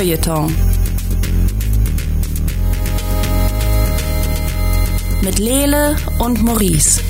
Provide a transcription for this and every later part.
Feuilleton. Mit Lele und Maurice.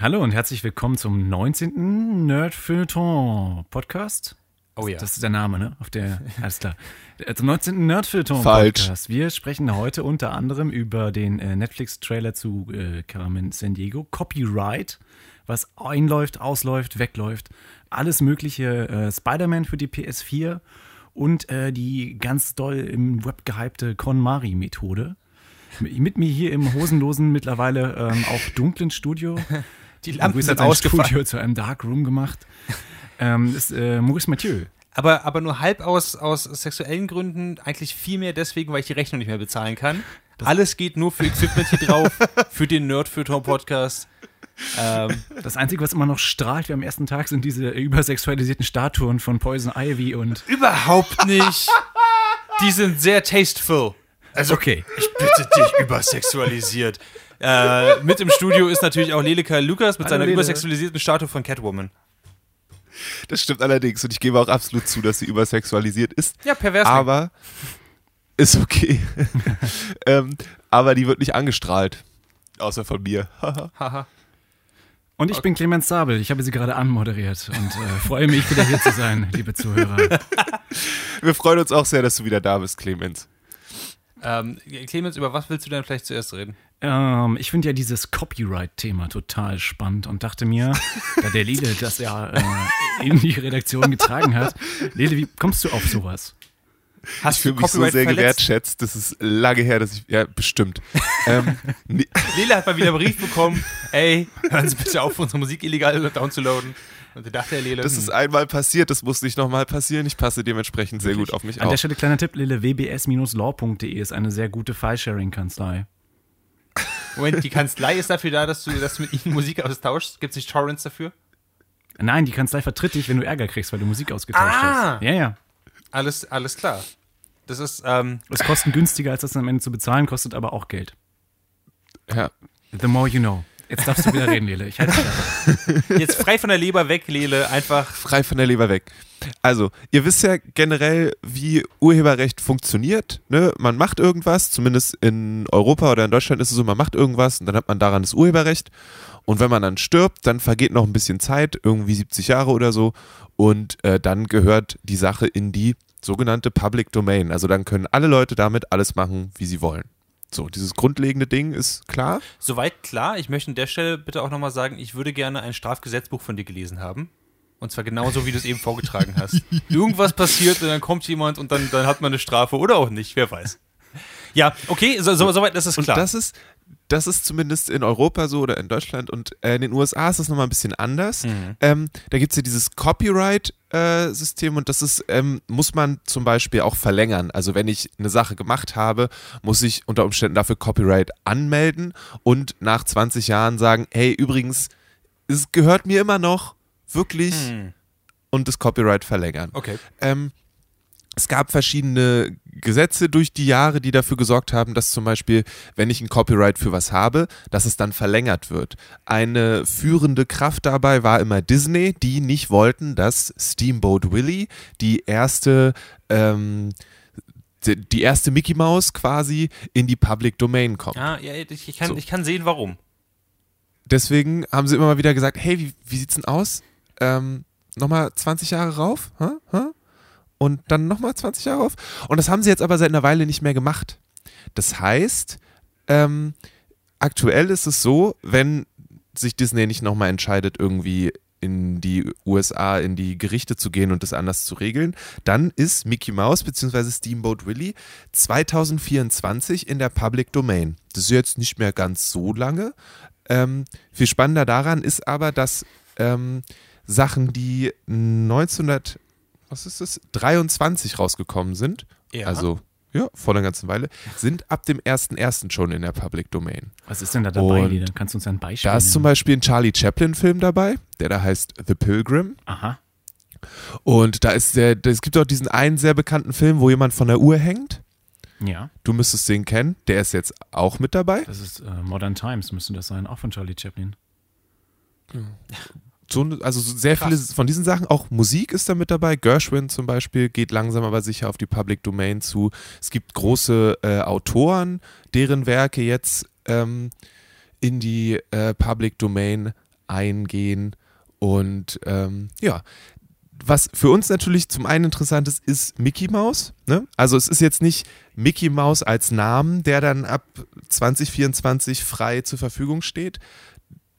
Hallo und herzlich willkommen zum 19. Nerd Feuilleton Podcast. Oh ja. Das ist der Name, ne? Auf der, alles klar. Äh, Zum 19. Nerd Feuilleton Falsch. Podcast. Wir sprechen heute unter anderem über den äh, Netflix-Trailer zu äh, Carmen San Diego. Copyright, was einläuft, ausläuft, wegläuft. Alles mögliche. Äh, Spider-Man für die PS4 und äh, die ganz doll im Web gehypte KonMari-Methode. Mit mir hier im hosenlosen, mittlerweile ähm, auch dunklen Studio. Die Lampen sind ausgefallen. Studio zu einem Dark Room gemacht. Ähm, ist äh, Maurice Mathieu. Aber, aber nur halb aus, aus sexuellen Gründen, eigentlich viel mehr deswegen, weil ich die Rechnung nicht mehr bezahlen kann. Alles geht nur für Equipment hier drauf, für den Nerd Feuilleton Podcast. Ähm, Das Einzige, was immer noch strahlt wie am ersten Tag, sind diese übersexualisierten Statuen von Poison Ivy und. überhaupt nicht. Die sind sehr tasteful. Also, Okay. ich bitte dich, übersexualisiert. Äh, mit im Studio ist natürlich auch Leleka Lukas mit Hallo, seiner Lele. übersexualisierten Statue von Catwoman. Das stimmt allerdings und ich gebe auch absolut zu, dass sie übersexualisiert ist. Ja, pervers. Aber ist okay. ähm, aber die wird nicht angestrahlt. Außer von mir. Und ich bin Clemens Sabel. Ich habe sie gerade anmoderiert und äh, freue mich, wieder hier zu sein, liebe Zuhörer. Wir freuen uns auch sehr, dass du wieder da bist, Clemens. Ähm, Clemens, über was willst du denn vielleicht zuerst reden? Ähm, ich finde ja dieses Copyright-Thema total spannend und dachte mir, da der Lele das ja äh, in die Redaktion getragen hat, Lele, wie kommst du auf sowas? Hast Ich fühle mich so sehr gewertschätzt. Das ist lange her, dass ich. Ja, bestimmt. ähm, nee, Lele hat mal wieder einen Brief bekommen, ey, hören Sie bitte auf, unsere Musik illegal downzuladen. Und da dachte der Lele, das hm, ist einmal passiert, das muss nicht nochmal passieren. Ich passe dementsprechend sehr gut auf mich An der auf. Stelle kleiner Tipp, Lele, wbs-law.de ist eine sehr gute File-Sharing-Kanzlei. Moment, die Kanzlei ist dafür da, dass du, dass du mit ihnen Musik austauschst. Gibt es nicht Torrents dafür? Nein, die Kanzlei vertritt dich, wenn du Ärger kriegst, weil du Musik ausgetauscht Ah. hast. Ja, ja. Alles, alles klar. Das ist, ähm, Es kostet günstiger, als das am Ende zu bezahlen, kostet aber auch Geld. Ja. The more you know. Jetzt darfst du wieder reden, Lele. Ich halte dich da. jetzt frei von der Leber weg, Lele, einfach. frei von der Leber weg. Also, ihr wisst ja generell, wie Urheberrecht funktioniert. Ne? Man macht irgendwas, zumindest in Europa oder in Deutschland ist es so, man macht irgendwas und dann hat man daran das Urheberrecht. Und wenn man dann stirbt, dann vergeht noch ein bisschen Zeit, irgendwie 70 Jahre oder so. Und äh, dann gehört die Sache in die sogenannte Public Domain. Also dann können alle Leute damit alles machen, wie sie wollen. So, dieses grundlegende Ding ist klar. Soweit klar. Ich möchte an der Stelle bitte auch nochmal sagen, ich würde gerne ein Strafgesetzbuch von dir gelesen haben. Und zwar genauso, wie du es eben vorgetragen hast. Irgendwas passiert und dann kommt jemand und dann, dann hat man eine Strafe oder auch nicht, wer weiß. Ja, okay, so, so, soweit ist es Und klar. das ist, das ist zumindest in Europa so oder in Deutschland und äh, in den USA ist das nochmal ein bisschen anders. Mhm. Ähm, da gibt es ja dieses Copyright-System und das ist, ähm, muss man zum Beispiel auch verlängern. Also wenn ich eine Sache gemacht habe, muss ich unter Umständen dafür Copyright anmelden und nach 20 Jahren sagen, hey, übrigens, es gehört mir immer noch, wirklich, Hm. und das Copyright verlängern. Okay. Ähm, es gab verschiedene Gesetze durch die Jahre, die dafür gesorgt haben, dass zum Beispiel, wenn ich ein Copyright für was habe, dass es dann verlängert wird. Eine führende Kraft dabei war immer Disney, die nicht wollten, dass Steamboat Willie die erste ähm, die erste Mickey Mouse quasi in die Public Domain kommt. Ah, ja, ich, ich, kann, So. ich kann sehen, warum. Deswegen haben sie immer mal wieder gesagt, hey, wie, wie sieht's denn aus? Ähm, nochmal 20 Jahre rauf? Hä? Hä? Und dann nochmal 20 Jahre rauf? Und das haben sie jetzt aber seit einer Weile nicht mehr gemacht. Das heißt, ähm, aktuell ist es so, wenn sich Disney nicht nochmal entscheidet, irgendwie in die USA, in die Gerichte zu gehen und das anders zu regeln, dann ist Mickey Mouse bzw. Steamboat Willie 2024 in der Public Domain. Das ist jetzt nicht mehr ganz so lange. Ähm, viel spannender daran ist aber, dass ähm, Sachen, die 1900, was ist das, 23 rausgekommen sind, Ja. also ja, vor einer ganzen Weile, sind ab dem 1.1. schon in der Public Domain. Was ist denn da dabei, Und Lele? Kannst du uns ein Beispiel Da ist zum nennen? Beispiel ein Charlie Chaplin-Film dabei, der da heißt The Pilgrim. Aha. Und da ist der, es gibt auch diesen einen sehr bekannten Film, wo jemand von der Uhr hängt. Ja, Du müsstest den kennen. Der ist jetzt auch mit dabei. das ist äh, Modern Times, müsste das sein, auch von Charlie Chaplin. So, also sehr viele von diesen Sachen, auch Musik ist da mit dabei. Gershwin zum Beispiel geht langsam aber sicher auf die Public Domain zu. Es gibt große äh, Autoren, deren Werke jetzt ähm, in die äh, Public Domain eingehen. Und ähm, ja, was für uns natürlich zum einen interessant ist, ist Mickey Mouse. Ne? Also es ist jetzt nicht Mickey Mouse als Namen, der dann ab 2024 frei zur Verfügung steht.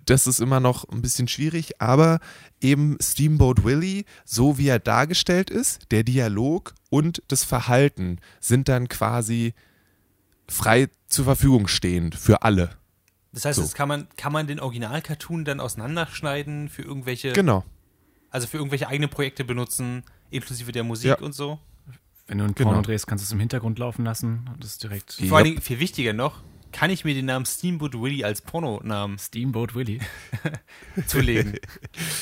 Das ist immer noch ein bisschen schwierig, aber eben Steamboat Willie, so wie er dargestellt ist, der Dialog und das Verhalten sind dann quasi frei zur Verfügung stehend für alle. Das heißt, So. das kann man, kann man den Original-Cartoon dann auseinanderschneiden für irgendwelche, Genau. also für irgendwelche eigene Projekte benutzen, inklusive der Musik Ja. und so. Wenn du einen Genau. Porno drehst, kannst du es im Hintergrund laufen lassen. und Das ist direkt Vor allen Dingen, viel wichtiger noch, kann ich mir den Namen Steamboat Willie als Pornonamen Steamboat Willie. zulegen.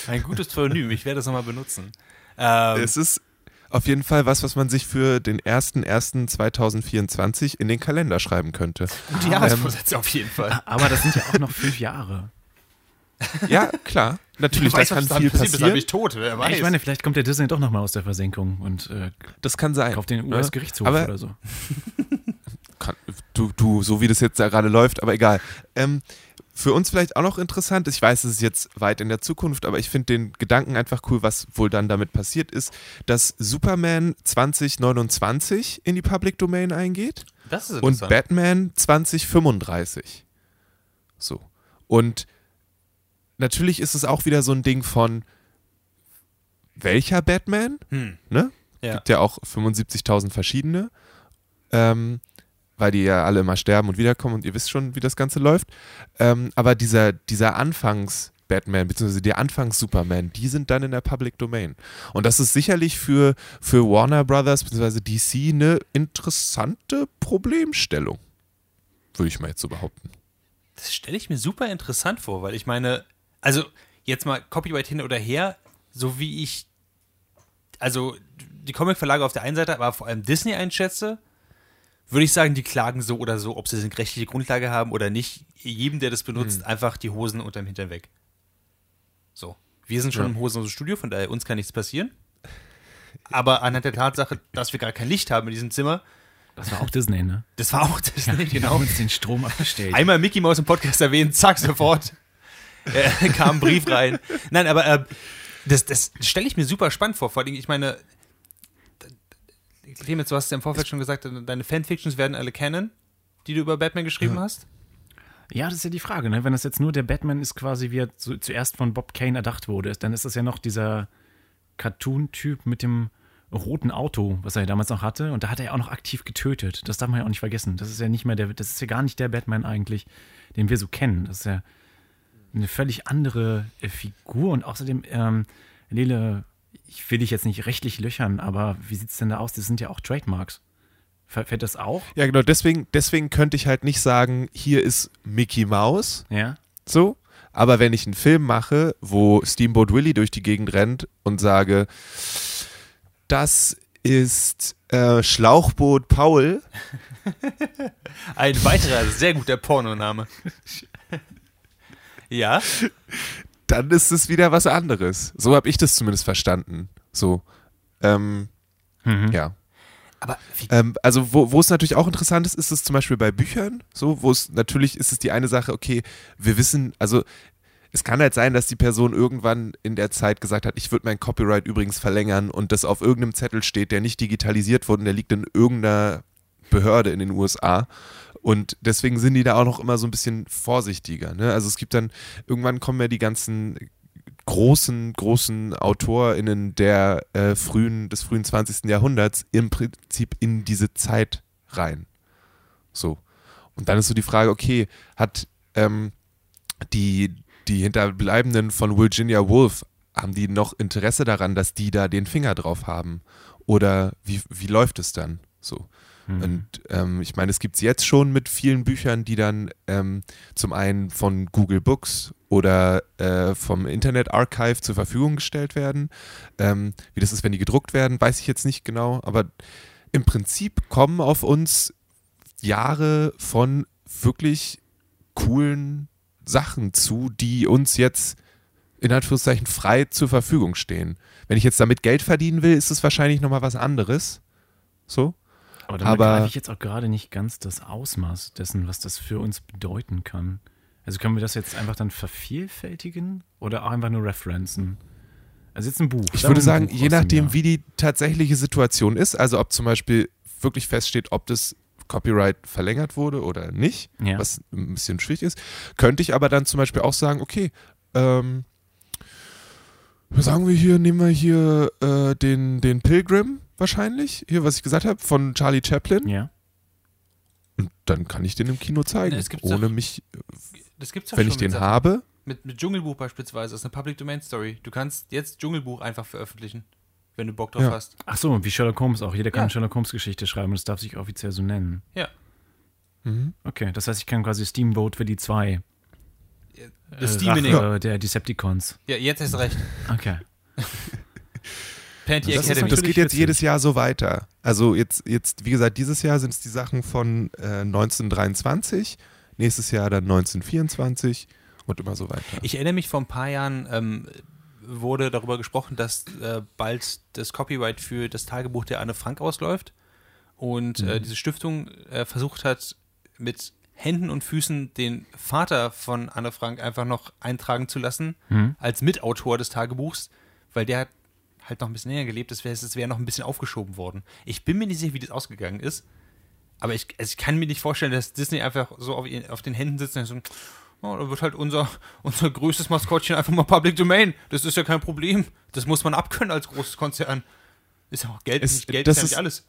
Ein gutes Pseudonym, ich werde das nochmal benutzen. Ähm, Es ist auf jeden Fall was, was man sich für den 01.01.2024 in den Kalender schreiben könnte. gute Jahresvorsätze auf jeden Fall. Aber das sind ja auch noch fünf Jahre. Ja, klar. Natürlich, weiß, das kann viel passiert, bis passieren. bin ich tot, wer weiß. Ich meine, vielleicht kommt der Disney doch nochmal aus der Versenkung und äh, Das kann sein. kauft den? US-Gerichtshof oder so. du, du, so wie das jetzt da gerade läuft, aber egal. Ähm, für uns vielleicht auch noch interessant, ich weiß, es ist jetzt weit in der Zukunft, aber ich finde den Gedanken einfach cool, was wohl dann damit passiert ist, dass Superman 2029 in die Public Domain eingeht das ist und interessant. Batman 2035. So. Und natürlich ist es auch wieder so ein Ding von welcher Batman? Hm. Ne? Ja. gibt ja auch 75.000 verschiedene, ähm, weil die ja alle immer sterben und wiederkommen und ihr wisst schon, wie das Ganze läuft. Ähm, aber dieser, dieser Anfangs-Batman, beziehungsweise der Anfangs-Superman, die sind dann in der Public Domain. Und das ist sicherlich für, für Warner Brothers, beziehungsweise DC eine interessante Problemstellung. Würde ich mal jetzt so behaupten. Das stelle ich mir super interessant vor, weil ich meine, also jetzt mal Copyright hin oder her, so wie ich, also die Comic-Verlage auf der einen Seite, aber vor allem Disney einschätze, würde ich sagen, die klagen so oder so, ob sie eine rechtliche Grundlage haben oder nicht. Jedem, der das benutzt, einfach die Hosen unterm Hintern weg. So. Wir sind schon Ja. im hosenlosen Studio, von daher uns kann nichts passieren. Aber anhand der Tatsache, dass wir gar kein Licht haben in diesem Zimmer, Das war auch Disney, ne? das war auch das, Ja, genau. uns den Strom abgestellt. Einmal Mickey Mouse im Podcast erwähnt, zack, sofort äh, kam ein Brief rein. Nein, aber äh, das, das stelle ich mir super spannend vor. Vor allem, ich meine, Clemens, du hast ja im Vorfeld schon gesagt, deine Fanfictions werden alle kennen, die du über Batman geschrieben hast. Ja, das ist ja die Frage, ne? Wenn das jetzt nur der Batman ist, quasi wie er zu, zuerst von Bob Kane erdacht wurde, dann ist das ja noch dieser Cartoon-Typ mit dem roten Auto, was er ja damals noch hatte. Und da hat er ja auch noch aktiv getötet. Das darf man ja auch nicht vergessen. Das ist ja nicht mehr der, das ist ja gar nicht der Batman eigentlich, den wir so kennen. Das ist ja eine völlig andere Figur. Und außerdem, ähm, Lele, ich will dich jetzt nicht rechtlich löchern, aber wie sieht's denn da aus? Das sind ja auch Trademarks. Fällt das auch? Ja, genau, deswegen, deswegen könnte ich halt nicht sagen, hier ist Mickey Mouse, Ja. so. Aber wenn ich einen Film mache, wo Steamboat Willie durch die Gegend rennt und sage, das ist äh, Schlauchboot Paul, Ein weiterer sehr guter Pornoname. ja, dann ist es wieder was anderes. So habe ich das zumindest verstanden. So. Ähm, Mhm. ja. aber wie, Ähm, also wo, wo es natürlich auch interessant ist, ist es zum Beispiel bei Büchern, so, wo es natürlich ist es die eine Sache, okay, wir wissen, also es kann halt sein, dass die Person irgendwann in der Zeit gesagt hat, ich würde mein Copyright übrigens verlängern und das auf irgendeinem Zettel steht, der nicht digitalisiert wurde und der liegt in irgendeiner Behörde in den USA. Und deswegen sind die da auch noch immer so ein bisschen vorsichtiger. Ne? Also es gibt dann, irgendwann kommen ja die ganzen großen, großen AutorInnen der äh, frühen, des frühen 20. Jahrhunderts im Prinzip in diese Zeit rein. So. Und dann ist so die Frage, okay, hat ähm, die, die Hinterbleibenden von Virginia Woolf, haben die noch Interesse daran, dass die da den Finger drauf haben? Oder wie, wie läuft es dann? So. Mhm. Und ähm, ich meine, es gibt es jetzt schon mit vielen Büchern, die dann ähm, zum einen von Google Books oder äh, vom Internet Archive zur Verfügung gestellt werden. Ähm, wie das ist, wenn die gedruckt werden, weiß ich jetzt nicht genau, aber im Prinzip kommen auf uns Jahre von wirklich coolen Sachen zu, die uns jetzt in Anführungszeichen frei zur Verfügung stehen. Wenn ich jetzt damit Geld verdienen will, ist es wahrscheinlich nochmal was anderes. So. Aber dann Aber- begreife ich jetzt auch gerade nicht ganz das Ausmaß dessen, was das für uns bedeuten kann. Also können wir das jetzt einfach dann vervielfältigen oder auch einfach nur referenzen? Also jetzt ein Buch. Ich würde sagen, je nachdem, Jahr. wie die tatsächliche Situation ist, also ob zum Beispiel wirklich feststeht, ob das Copyright verlängert wurde oder nicht, Ja. was ein bisschen schwierig ist, könnte ich aber dann zum Beispiel auch sagen, okay, ähm, sagen wir hier, nehmen wir hier äh, den, den Pilgrim wahrscheinlich, hier, was ich gesagt habe, von Charlie Chaplin. Ja. Und dann kann ich den im Kino zeigen, Ne, ohne doch- mich, Das gibt's doch wenn schon ich den mit Sachen. habe. Mit, mit Dschungelbuch beispielsweise, das ist eine Public Domain Story. Du kannst jetzt Dschungelbuch einfach veröffentlichen, wenn du Bock drauf Ja. hast. Ach so, wie Sherlock Holmes auch. Jeder kann Ja. eine Sherlock Holmes Geschichte schreiben und es darf sich offiziell so nennen. Ja. Mhm. Okay, das heißt, ich kann quasi Steamboat für die zwei. Das äh, Steaming. Rache der Decepticons. Ja, jetzt hast du recht. Okay. Panty Das ist Academy. Das geht jetzt witzig. jedes Jahr so weiter. Also jetzt, jetzt wie gesagt, dieses Jahr sind es die Sachen von äh, 1923, nächstes Jahr dann 1924 und immer so weiter. Ich erinnere mich, vor ein paar Jahren ähm, wurde darüber gesprochen, dass äh, bald das Copyright für das Tagebuch der Anne Frank ausläuft und äh, diese Stiftung äh, versucht hat, mit Händen und Füßen den Vater von Anne Frank einfach noch eintragen zu lassen Hm? als Mitautor des Tagebuchs, weil der hat halt noch ein bisschen länger gelebt, das wäre das wär noch ein bisschen aufgeschoben worden. Ich bin mir nicht sicher, wie das ausgegangen ist, aber ich, also ich kann mir nicht vorstellen, dass Disney einfach so auf, auf den Händen sitzt und so, oh, da wird halt unser, unser größtes Maskottchen einfach mal Public Domain. Das ist ja kein Problem. Das muss man abkönnen als großes Konzern. Ist ja auch Geld, Es- nicht Geld das ist ja nicht alles.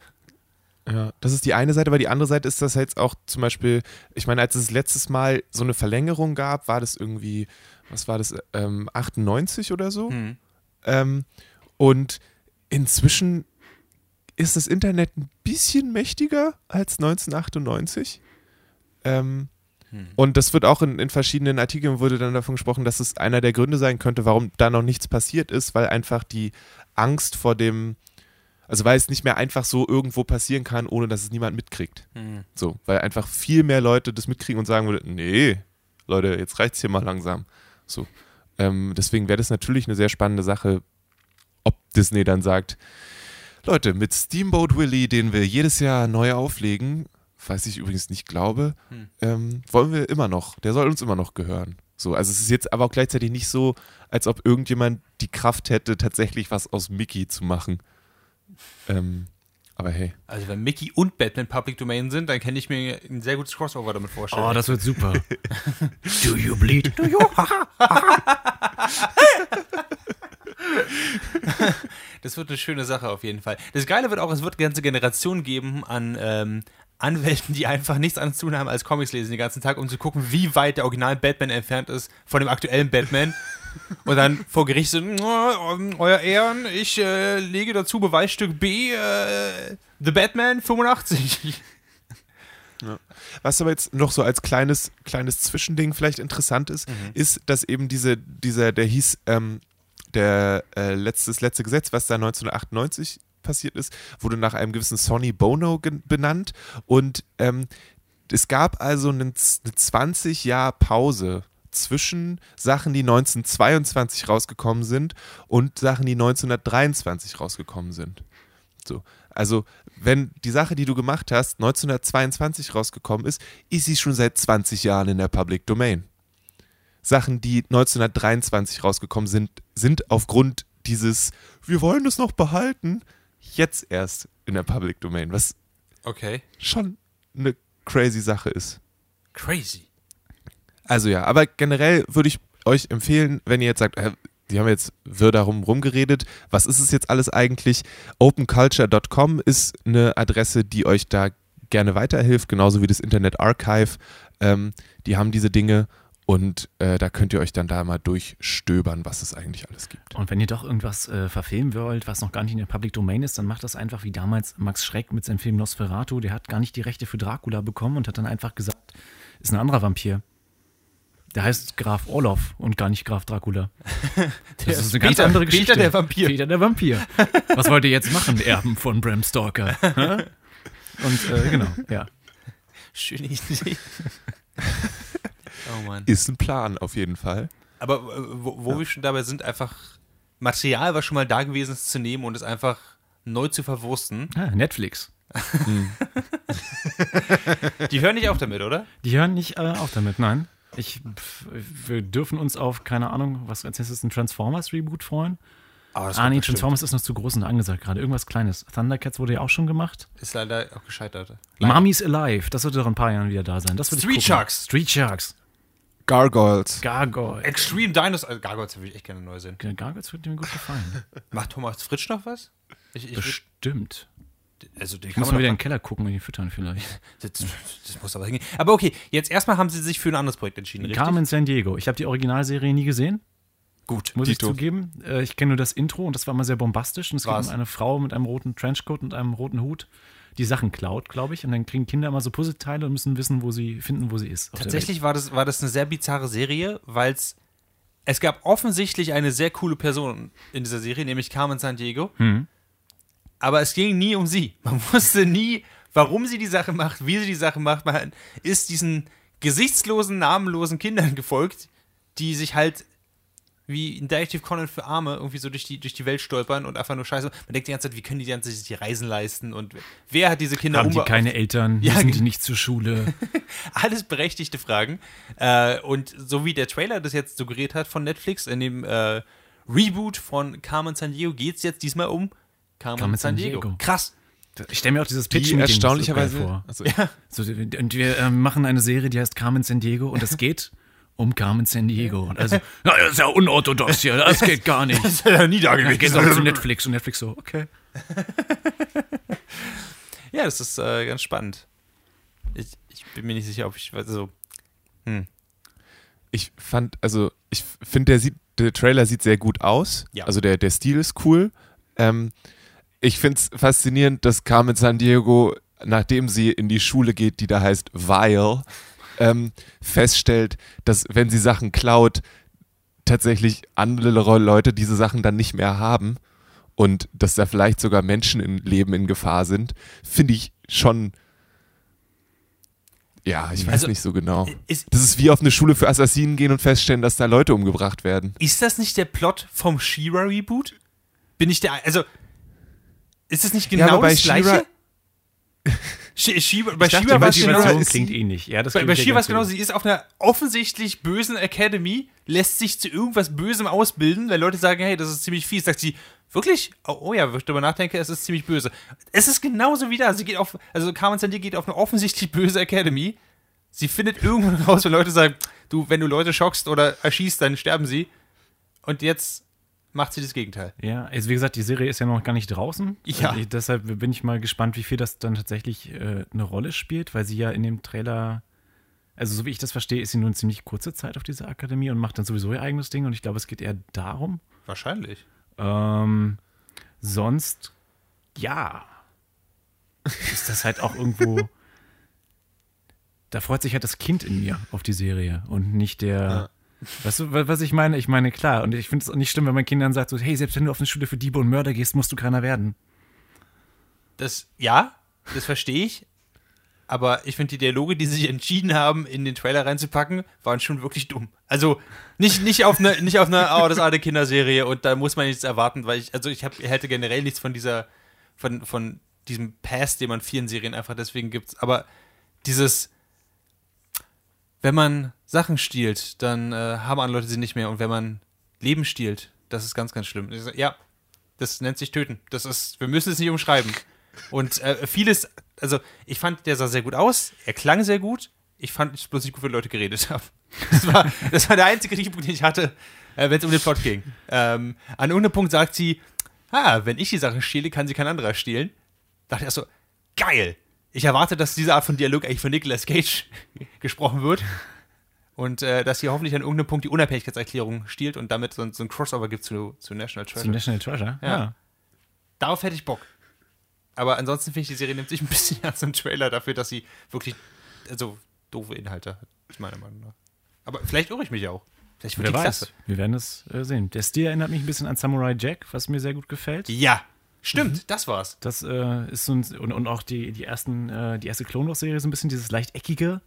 Ja, das ist die eine Seite, aber die andere Seite ist, dass jetzt auch zum Beispiel, ich meine, als es letztes Mal so eine Verlängerung gab, war das irgendwie, was war das, ähm, 98 oder so? Hm. Ähm, und inzwischen ist das Internet ein bisschen mächtiger als 1998. Ähm, Hm. Und das wird auch in, in verschiedenen Artikeln wurde dann davon gesprochen, dass es einer der Gründe sein könnte, warum da noch nichts passiert ist, weil einfach die Angst vor dem, also weil es nicht mehr einfach so irgendwo passieren kann, ohne dass es niemand mitkriegt. Hm. So, weil einfach viel mehr Leute das mitkriegen und sagen würden, nee, Leute, jetzt reicht's hier mal langsam. So. Ähm, deswegen wäre das natürlich eine sehr spannende Sache, Disney dann sagt, Leute, mit Steamboat Willie, den wir jedes Jahr neu auflegen, was ich übrigens nicht glaube, Hm. ähm, wollen wir immer noch, der soll uns immer noch gehören. So, also es ist jetzt aber auch gleichzeitig nicht so, als ob irgendjemand die Kraft hätte, tatsächlich was aus Mickey zu machen. Ähm, aber hey. Also wenn Mickey und Batman Public Domain sind, dann kann ich mir ein sehr gutes Crossover damit vorstellen. Oh, das wird super. Do you bleed? Do you? Das wird eine schöne Sache auf jeden Fall. Das Geile wird auch, es wird eine ganze Generation geben an ähm, Anwälten, die einfach nichts anderes zu tun haben als Comics lesen den ganzen Tag, um zu gucken, wie weit der Original Batman entfernt ist von dem aktuellen Batman. Und dann vor Gericht so, "Oh, euer Ehren, ich äh, lege dazu Beweisstück B, äh, The Batman 85. Was aber jetzt noch so als kleines, kleines Zwischending vielleicht interessant ist, ist, dass eben diese, dieser, der hieß, ähm, der äh, letzte, das letzte Gesetz, was da 1998 passiert ist, wurde nach einem gewissen Sonny Bono benannt und ähm, es gab also eine 20 Jahr Pause zwischen Sachen, die 1922 rausgekommen sind und Sachen, die 1923 rausgekommen sind. So. Also, wenn die Sache, die du gemacht hast, 1922 rausgekommen ist, ist sie schon seit 20 Jahren in der Public Domain. Sachen, die 1923 rausgekommen sind, sind aufgrund dieses, wir wollen das noch behalten, jetzt erst in der Public Domain, was Okay. schon eine crazy Sache ist. Crazy. Also ja, aber generell würde ich euch empfehlen, wenn ihr jetzt sagt, äh, die haben jetzt wirr darum rumgeredet, was ist es jetzt alles eigentlich? Openculture.com ist eine Adresse, die euch da gerne weiterhilft, genauso wie das Internet Archive. Ähm, die haben diese Dinge und äh, da könnt ihr euch dann da mal durchstöbern, was es eigentlich alles gibt. Und wenn ihr doch irgendwas äh, verfilmen wollt, was noch gar nicht in der Public Domain ist, dann macht das einfach wie damals Max Schreck mit seinem Film Nosferatu. Der hat gar nicht die Rechte für Dracula bekommen und hat dann einfach gesagt, ist ein anderer Vampir. Der heißt Graf Orlov und gar nicht Graf Dracula. Das ist eine ganz Peter- andere Peter Geschichte. der Vampir. Peter der Vampir. Was wollt ihr jetzt machen, Erben von Bram Stoker? Und äh, genau, ja. Schöne Idee. oh. Ist ein Plan auf jeden Fall. Aber äh, wo, wo wir schon dabei sind, einfach Material, was schon mal da gewesen ist, zu nehmen und es einfach neu zu verwursten. Ah, Netflix. Die hören nicht auf damit, oder? Die hören nicht äh, auf damit, nein. Ich, wir dürfen uns auf, keine Ahnung, was als nächstes ein Transformers-Reboot freuen. Aber das Ah, kommt nee. Transformers ist noch zu groß und angesagt gerade. Irgendwas Kleines. Thundercats wurde ja auch schon gemacht. Ist leider auch gescheitert. Mommy's Alive, das sollte doch in ein paar Jahren wieder da sein. Das würde ich Street. Sharks. Street Sharks. Gargoyles. Gargoyle. Extreme Dinosaur. Also Gargoyles würde ich echt gerne neu sehen. Gargoyles würde mir gut gefallen. Macht Thomas Fritsch noch was? Ich, ich, Bestimmt. also, Ich muss man mal wieder in den Keller gucken und die füttern vielleicht. Das, das muss aber hingehen. Aber okay, jetzt erstmal haben sie sich für ein anderes Projekt entschieden, richtig? Carmen San Diego. Ich habe die Originalserie nie gesehen, Gut. muss ich Dito. zugeben. Äh, Ich kenne nur das Intro und das war immer sehr bombastisch. Und es geht War's. um eine Frau mit einem roten Trenchcoat und einem roten Hut, die Sachen klaut, glaube ich. Und dann kriegen Kinder immer so Puzzleteile und müssen wissen, wo sie finden, wo sie ist. Tatsächlich war das, war das eine sehr bizarre Serie, weil es es gab offensichtlich eine sehr coole Person in dieser Serie, nämlich Carmen San Diego. Mhm. Aber es ging nie um sie. Man wusste nie, warum sie die Sache macht, wie sie die Sache macht. Man ist diesen gesichtslosen, namenlosen Kindern gefolgt, die sich halt wie in Detective Conan für Arme irgendwie so durch die, durch die Welt stolpern und einfach nur scheiße. Man denkt die ganze Zeit, wie können die ganze Zeit sich die Reisen leisten und wer hat diese Kinder Haben die keine Eltern? Ja, genau. die nicht zur Schule? alles berechtigte Fragen. Äh, und so wie der Trailer das jetzt suggeriert hat von Netflix, in dem äh, Reboot von Carmen San Diego geht es jetzt diesmal um Carmen, Carmen San San. Krass. Ich stelle mir auch dieses Die Pitch erstaunlicherweise. vor. Also, So, und wir ähm, machen eine Serie, die heißt Carmen San Diego und es geht um Carmen San Diego. Und also, na, das ist ja unorthodox hier, das geht gar nicht. Das ist ja nie da Wir gehen doch zu Netflix und Netflix so, okay. Ja, das ist äh, ganz spannend. Ich, ich bin mir nicht sicher, ob ich. Also, ich fand, also ich finde, der, sieht- der Trailer sieht sehr gut aus. Ja. Also der, der Stil ist cool. Ähm, ich finde es faszinierend, dass Carmen San Diego, nachdem sie in die Schule geht, die da heißt Vile, ähm, feststellt, dass wenn sie Sachen klaut, tatsächlich andere Leute diese Sachen dann nicht mehr haben und dass da vielleicht sogar Menschen im Leben in Gefahr sind, finde ich schon. Ja, ich weiß Also, nicht so genau. ist, Das ist wie auf eine Schule für Assassinen gehen und feststellen, dass da Leute umgebracht werden. ist das nicht der Plot vom She-Ra-Reboot? Bin ich der. Also. Ist das nicht genau bei das Gleiche? She-Ra- bei dachte, She-Ra war die es genau. klingt ähnlich. Ja, das Bei, bei She war es genau, sie ist auf einer offensichtlich bösen Academy, lässt sich zu irgendwas Bösem ausbilden, weil Leute sagen, hey, das ist ziemlich fies. Sagt sie, wirklich? Oh, oh ja, wenn ich darüber nachdenke, es ist ziemlich böse. Es ist genauso wie da. Sie geht auf, also Carmen Sandier geht auf eine offensichtlich böse Academy. Sie findet irgendwann raus, wenn Leute sagen, du, wenn du Leute schockst oder erschießt, dann sterben sie. Und jetzt macht sie das Gegenteil. Ja, also wie gesagt, die Serie ist ja noch gar nicht draußen. Ja. Ich, deshalb bin ich mal gespannt, wie viel das dann tatsächlich äh, eine Rolle spielt, weil sie ja in dem Trailer, also so wie ich das verstehe, ist sie nur eine ziemlich kurze Zeit auf dieser Akademie und macht dann sowieso ihr eigenes Ding und ich glaube, es geht eher darum. Wahrscheinlich. Ähm, sonst, ja, ist das halt auch irgendwo. Da freut sich halt das Kind in mir auf die Serie und nicht der. Weißt du, wa- was ich meine? Ich meine, klar, und ich finde es auch nicht schlimm, wenn man Kindern sagt, so, hey, selbst wenn du auf eine Schule für Diebe und Mörder gehst, musst du keiner werden. Das, ja, das verstehe ich. Aber ich finde, die Dialoge, die sie sich entschieden haben, in den Trailer reinzupacken, waren schon wirklich dumm. Also nicht, nicht auf eine, auf eine, oh, das eine Kinderserie und da muss man nichts erwarten, weil ich, also ich hab, hätte generell nichts von dieser, von, von diesem Pass, den man vielen Serien einfach deswegen gibt. Aber dieses, wenn man Sachen stiehlt, dann äh, haben andere Leute sie nicht mehr. Und wenn man Leben stiehlt, das ist ganz, ganz schlimm. Ja, das nennt sich töten. Das ist, wir müssen es nicht umschreiben. Und äh, vieles, also ich fand, der sah sehr gut aus, er klang sehr gut. Ich fand es bloß nicht gut, wenn Leute geredet haben. Das war, das war der einzige Kritikpunkt, den ich hatte, äh, wenn es um den Plot ging. Ähm, an irgendeinem Punkt sagt sie, ah, wenn ich die Sachen stehle, kann sie kein anderer stehlen. Da dachte ich erst so, geil. Ich erwarte, dass diese Art von Dialog eigentlich von Nicolas Cage gesprochen wird. Und äh, dass sie hoffentlich an irgendeinem Punkt die Unabhängigkeitserklärung stiehlt und damit so, ein- so ein Crossover gibt zu, zu National Treasure. Zu National Treasure? Ja. Darauf hätte ich Bock. Aber ansonsten finde ich, die Serie nimmt sich ein bisschen ernst im Trailer dafür, dass sie wirklich, also doofe Inhalte hat, ist meiner Meinung nach. Aber vielleicht irre ich mich auch. Vielleicht wird Wer die weiß. klasse. Wir werden es äh, sehen. Der Stil erinnert mich ein bisschen an Samurai Jack, was mir sehr gut gefällt. Ja, stimmt, das war's. Das äh, ist so ein, und, und auch die, die ersten, äh, die erste Clone Wars Serie so ein bisschen dieses leicht eckige.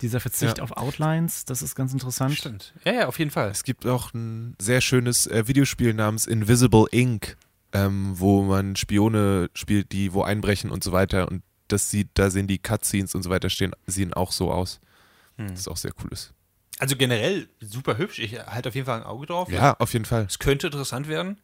Dieser Verzicht Ja. auf Outlines, das ist ganz interessant. Stimmt. Ja, ja, auf jeden Fall. Es gibt auch ein sehr schönes äh, Videospiel namens Invisible Ink, ähm, wo man Spione spielt, die wo einbrechen und so weiter. Und das sieht, da sehen die Cutscenes und so weiter stehen, sehen auch so aus. Hm. Das ist auch sehr cool ist. Also generell super hübsch. Ich halte auf jeden Fall ein Auge drauf. Ja, auf jeden Fall. Es könnte interessant werden.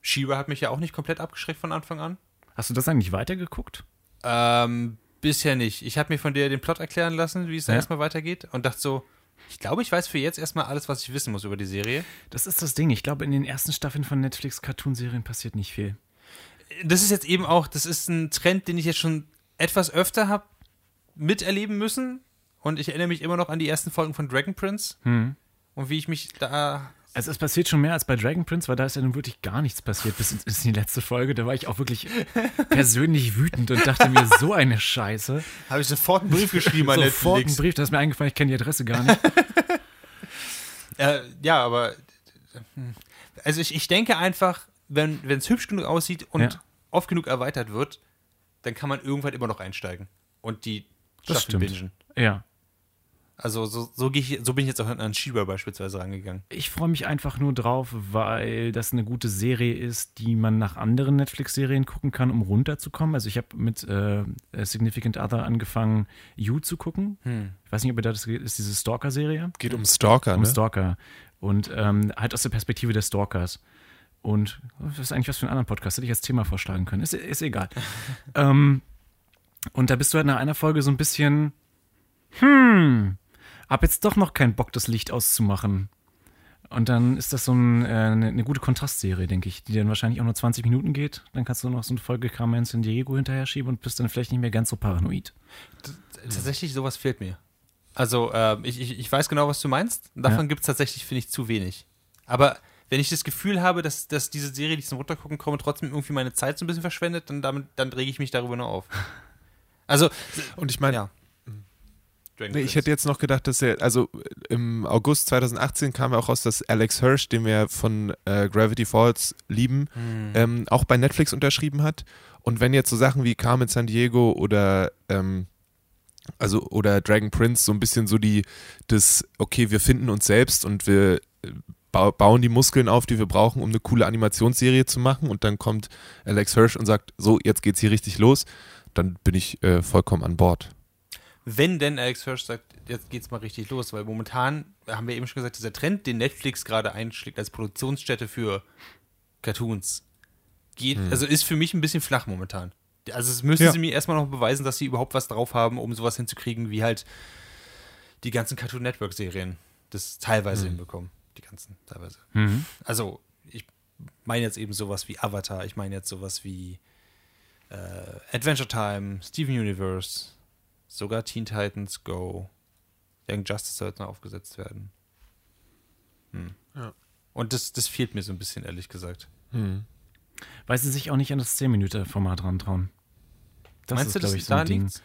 Shiba hat mich ja auch nicht komplett abgeschreckt von Anfang an. Hast du das eigentlich weitergeguckt? Ähm, bisher nicht. Ich habe mir von dir den Plot erklären lassen, wie es dann Ja. erstmal weitergeht und dachte so, ich glaube, ich weiß für jetzt erstmal alles, was ich wissen muss über die Serie. Das ist das Ding. Ich glaube, in den ersten Staffeln von Netflix-Cartoonserien passiert nicht viel. Das ist jetzt eben auch, das ist ein Trend, den ich jetzt schon etwas öfter habe miterleben müssen. Und ich erinnere mich immer noch an die ersten Folgen von Dragon Prince Hm. und wie ich mich da. Also es passiert schon mehr als bei Dragon Prince, weil da ist ja nun wirklich gar nichts passiert bis in, bis in die letzte Folge. Da war ich auch wirklich persönlich wütend und dachte mir, so eine Scheiße. Habe ich sofort einen Brief geschrieben an Sofort einen Netflix. Brief, da ist mir eingefallen, ich kenne die Adresse gar nicht. Äh, ja, aber. Also ich, ich denke einfach, wenn es hübsch genug aussieht und Ja. oft genug erweitert wird, dann kann man irgendwann immer noch einsteigen und die Staffeln bingen. Ja. Also so, so, ich, so bin ich jetzt auch an Shiba beispielsweise rangegangen. Ich freue mich einfach nur drauf, weil das eine gute Serie ist, die man nach anderen Netflix-Serien gucken kann, um runterzukommen. Also ich habe mit äh, Significant Other angefangen, You zu gucken. Hm. Ich weiß nicht, ob ihr das ist, diese Stalker-Serie. Geht um Stalker, Um ne? Stalker. Und ähm, halt aus der Perspektive des Stalkers. Und das ist eigentlich was für einen anderen Podcast, hätte ich als Thema vorschlagen können. Ist, ist egal. ähm, und da bist du halt nach einer Folge so ein bisschen, hm, hab jetzt doch noch keinen Bock, das Licht auszumachen. Und dann ist das so ein, äh, eine, eine gute Kontrastserie, denke ich, die dann wahrscheinlich auch nur 20 Minuten geht. Dann kannst du noch so eine Folge Carmen San Diego hinterher schieben und bist dann vielleicht nicht mehr ganz so paranoid. Tatsächlich, sowas fehlt mir. Also, ähm, ich, ich, ich weiß genau, was du meinst. Davon Ja. gibt es tatsächlich, finde ich, zu wenig. Aber wenn ich das Gefühl habe, dass, dass diese Serie, die ich zum Runtergucken komme, trotzdem irgendwie meine Zeit so ein bisschen verschwendet, dann, damit, dann rege ich mich darüber nur auf. Also, Und ich meine, ja. Dragon Nee, ich hätte jetzt noch gedacht, dass er, also im August 2018 kam ja auch raus, dass Alex Hirsch, den wir von äh, Gravity Falls lieben, Hm. ähm, auch bei Netflix unterschrieben hat. Und wenn jetzt so Sachen wie Carmen San Diego oder ähm, also oder Dragon Prince so ein bisschen so die das okay, wir finden uns selbst und wir äh, bau- bauen die Muskeln auf, die wir brauchen, um eine coole Animationsserie zu machen und dann kommt Alex Hirsch und sagt, so, jetzt geht's hier richtig los, dann bin ich äh, vollkommen an Bord. Wenn denn Alex Hirsch sagt, jetzt geht's mal richtig los, weil momentan, haben wir eben schon gesagt, dieser Trend, den Netflix gerade einschlägt als Produktionsstätte für Cartoons, geht, also ist für mich ein bisschen flach momentan. Also es müssen Ja. sie mir erstmal noch beweisen, dass sie überhaupt was drauf haben, um sowas hinzukriegen, wie halt die ganzen Cartoon Network Serien das teilweise hinbekommen. Die ganzen teilweise. Mhm. Also, ich meine jetzt eben sowas wie Avatar, ich meine jetzt sowas wie äh, Adventure Time, Steven Universe, sogar Teen Titans Go, Young Justice sollten aufgesetzt werden. Hm. Ja. Und das, das fehlt mir so ein bisschen, ehrlich gesagt. Hm. Weil sie sich auch nicht an das 10-Minuten-Format rantrauen. Das Meinst ist, du, glaube das ich, so ein da Ding. liegt's?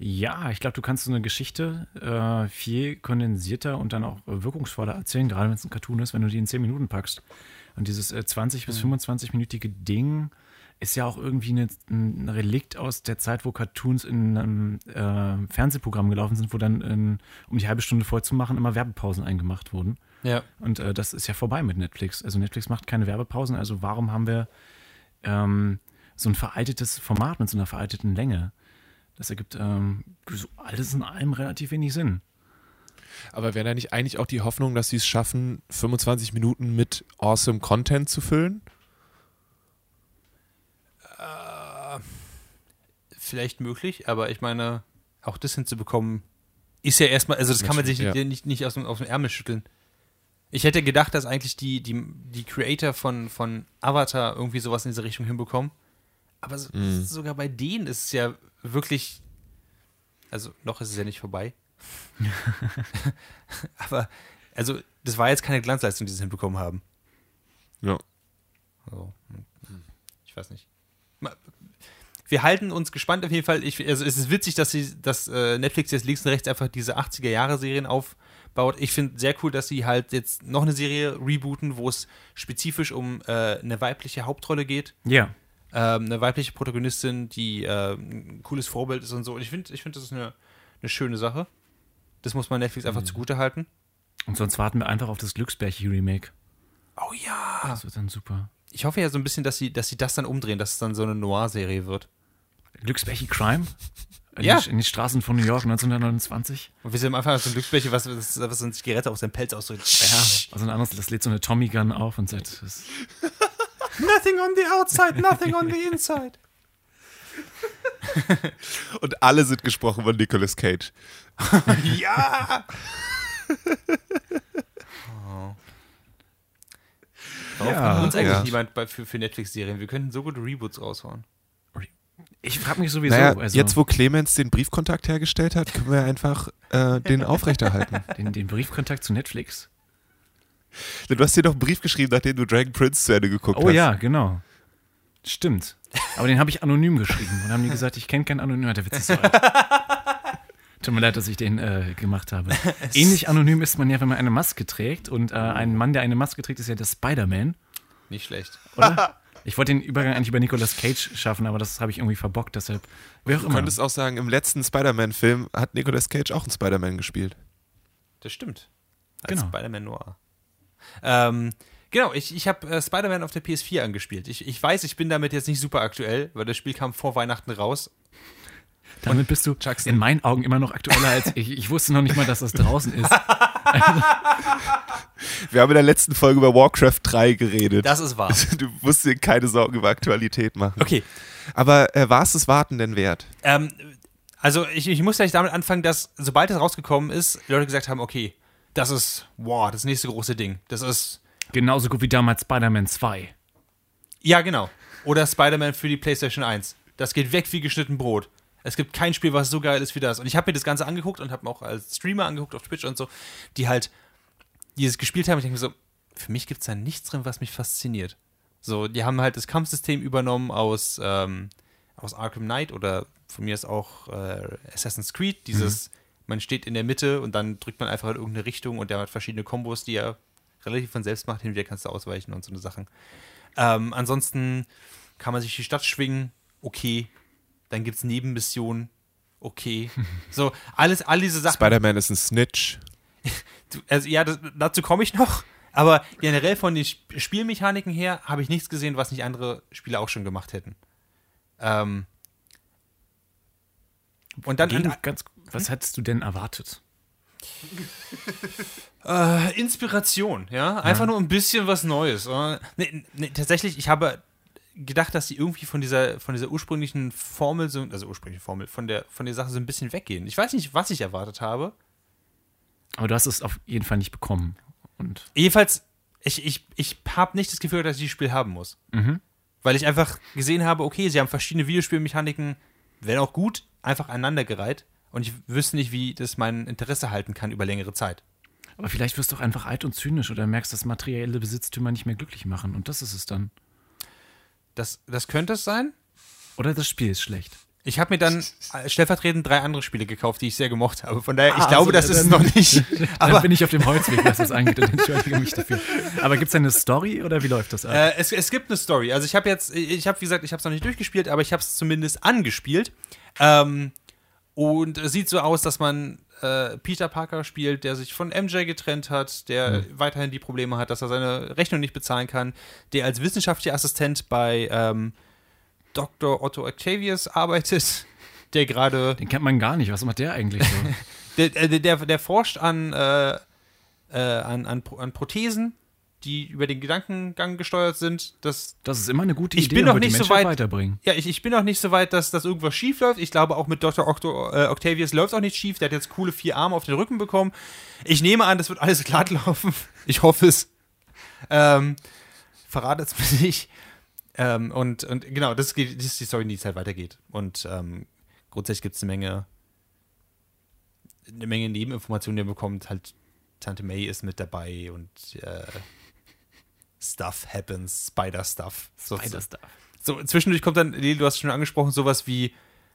Ja, ich glaube, du kannst so eine Geschichte äh, viel kondensierter und dann auch wirkungsvoller erzählen, gerade wenn es ein Cartoon ist, wenn du die in 10 Minuten packst. Und dieses äh, 20- bis 25-minütige Ding ist ja auch irgendwie eine, ein Relikt aus der Zeit, wo Cartoons in einem äh, Fernsehprogramm gelaufen sind, wo dann in, um die halbe Stunde voll zu machen immer Werbepausen eingemacht wurden. Ja. Und äh, das ist ja vorbei mit Netflix. Also Netflix macht keine Werbepausen, also warum haben wir ähm, so ein veraltetes Format mit so einer veralteten Länge? Das ergibt ähm, so alles in allem relativ wenig Sinn. Aber wäre da nicht eigentlich auch die Hoffnung, dass sie es schaffen, 25 Minuten mit awesome Content zu füllen? Vielleicht möglich, aber ich meine, auch das hinzubekommen, ist ja erstmal, also das kann man sich Ja. nicht, nicht, aus, dem, aus dem Ärmel schütteln. Ich hätte gedacht, dass eigentlich die, die, die Creator von, von Avatar irgendwie sowas in diese Richtung hinbekommen. Aber so, Mhm. sogar bei denen ist es ja wirklich. Also, noch ist es ja nicht vorbei. aber, also, das war jetzt keine Glanzleistung, die sie hinbekommen haben. Ja. Also, hm, ich weiß nicht. Wir halten uns gespannt auf jeden Fall. Ich, also es ist witzig, dass, sie, dass äh, Netflix jetzt links und rechts einfach diese 80er-Jahre-Serien aufbaut. Ich finde sehr cool, dass sie halt jetzt noch eine Serie rebooten, wo es spezifisch um äh, eine weibliche Hauptrolle geht. Ja, Ähm, eine weibliche Protagonistin, die äh, ein cooles Vorbild ist und so. Und ich finde, ich find, das ist eine, eine schöne Sache. Das muss man Netflix Mhm. einfach zugute halten. Und sonst warten wir einfach auf das Glücksbärchen-Remake. Oh ja. Das wird dann super. Ich hoffe ja so ein bisschen, dass sie, dass sie das dann umdrehen, dass es dann so eine Noir-Serie wird. Glücksbärchen Crime? In, Ja. die, in die Straßen von New York 1929? Und wir sehen am Anfang so ein Glücksbärchen, was, was, was so eine Zigarette auf seinem Pelz ausdrückt. Ja. Also ein anderes, das lädt so eine Tommy Gun auf und sagt, Nothing on the outside, nothing on the inside. Und alle sind gesprochen von Nicolas Cage. ja! oh. Warum Ja, ja, uns eigentlich ja. niemand bei, für, für Netflix-Serien? Wir könnten so gute Reboots raushauen. Ich frage mich sowieso. Naja, also, jetzt wo Clemens den Briefkontakt hergestellt hat, können wir einfach äh, den aufrechterhalten. den, den Briefkontakt zu Netflix. Du hast dir doch einen Brief geschrieben, nachdem du Dragon Prince zu Ende geguckt Oh hast. ja, genau. Stimmt. Aber den habe ich anonym geschrieben und haben die gesagt, ich kenne keinen Anonym. Der Witz ist so alt. Tut mir leid, dass ich den äh, gemacht habe. Ähnlich anonym ist man ja, wenn man eine Maske trägt. Und äh, ein Mann, der eine Maske trägt, ist ja der Spider-Man, Nicht schlecht. oder? Ich wollte den Übergang eigentlich über Nicolas Cage schaffen, aber das habe ich irgendwie verbockt, deshalb. Wer auch Du immer. könntest auch sagen, im letzten Spider-Man-Film hat Nicolas Cage auch einen Spider-Man gespielt. Das stimmt. Als Genau. Spider-Man Noir. Ähm, genau, ich, ich habe äh, Spider-Man auf der PS4 angespielt. Ich, ich weiß, ich bin damit jetzt nicht super aktuell, weil das Spiel kam vor Weihnachten raus. Damit bist du Jackson. in meinen Augen immer noch aktueller als ich. Ich wusste noch nicht mal, dass das draußen ist. Wir haben in der letzten Folge über Warcraft 3 geredet. Das ist wahr. du musst dir keine Sorgen über Aktualität machen. Okay, Aber äh, war es das Warten denn wert? ähm, also ich, ich muss gleich damit anfangen, dass sobald es rausgekommen ist, die Leute gesagt haben, okay, das ist, wow, das nächste große Ding. Das ist, Genauso gut wie damals Spider-Man 2. ja genau. Oder Spider-Man für die PlayStation 1. Das geht weg wie geschnitten Brot. Es gibt kein Spiel, was so geil ist wie das. Und ich habe mir das Ganze angeguckt und habe mir auch als Streamer angeguckt auf Twitch und so, die halt dieses gespielt haben. Ich denke mir so, für mich gibt es da nichts drin, was mich fasziniert. So, die haben halt das Kampfsystem übernommen aus, ähm, aus Arkham Knight oder von mir ist auch äh, Assassin's Creed. Dieses, man steht in der Mitte und dann drückt man einfach in irgendeine Richtung und der hat verschiedene Kombos, die er relativ von selbst macht. Hin und wieder kannst du ausweichen und so eine Sachen. Ähm, ansonsten kann man sich die Stadt schwingen, okay. Dann gibt es Nebenmissionen, okay. So, alles, all diese Sachen. Spider-Man ist ein Snitch. Du- Also ja, das, dazu komme ich noch. Aber generell von den Sp- Spielmechaniken her habe ich nichts gesehen, was nicht andere Spiele auch schon gemacht hätten. Ähm, und dann Gegen, ganz, was hättest du denn erwartet? äh, Inspiration, ja, einfach nur ein bisschen was Neues. Nee, nee, tatsächlich, ich habe gedacht, dass sie irgendwie von dieser von dieser ursprünglichen Formel so, also ursprüngliche Formel von der von der Sache so ein bisschen weggehen. Ich weiß nicht, was ich erwartet habe. Aber du hast es auf jeden Fall nicht bekommen. Und Jedenfalls, ich, ich, ich habe nicht das Gefühl, dass ich dieses Spiel haben muss. Mhm. Weil ich einfach gesehen habe, okay, sie haben verschiedene Videospielmechaniken, wenn auch gut, einfach aneinandergereiht. Und ich wüsste nicht, wie das mein Interesse halten kann über längere Zeit. Aber vielleicht wirst du auch einfach alt und zynisch oder merkst, dass materielle Besitztümer nicht mehr glücklich machen. Und das ist es dann. Das, das könnte es sein. Oder das Spiel ist schlecht. Ich habe mir dann äh, stellvertretend drei andere Spiele gekauft, die ich sehr gemocht habe. Von daher, ich Ah, glaube, also, das ist dann- es noch nicht. Dann Aber bin ich auf dem Holzweg, was das angeht und entschuldige mich dafür. Aber gibt es eine Story oder wie läuft das ab? Äh, es, es gibt eine Story. Also ich habe jetzt, ich habe wie gesagt, ich habe es noch nicht durchgespielt, aber ich habe es zumindest angespielt. Ähm, und es sieht so aus, dass man äh, Peter Parker spielt, der sich von MJ getrennt hat, der weiterhin die Probleme hat, dass er seine Rechnung nicht bezahlen kann, der als wissenschaftlicher Assistent bei ähm, Dr. Otto Octavius arbeitet, der gerade Den kennt man gar nicht. Was macht der eigentlich so? der, der, der, der forscht an, äh, äh, an, an, an Prothesen, die über den Gedankengang gesteuert sind. Das, Das ist immer eine gute Ich Idee bin und noch nicht so weit- weiterbringen. ja, ich, ich bin noch nicht so weit, dass, dass irgendwas schief läuft. Ich glaube, auch mit Dr. Octo, äh, Octavius läuft auch nicht schief. Der hat jetzt coole vier Arme auf den Rücken bekommen. Ich nehme an, das wird alles glatt laufen. Ich hoffe es. Ähm, verratet es mir nicht. Ähm, und, und genau, das, geht, das ist die Story, die halt weitergeht. Und ähm, grundsätzlich gibt es eine Menge, eine Menge Nebeninformationen, die er bekommt. Halt, Tante May ist mit dabei und äh, Stuff happens, Spider-Stuff. So- Spider Stuff. so, zwischendurch kommt dann, Lili, du hast schon angesprochen, sowas wie,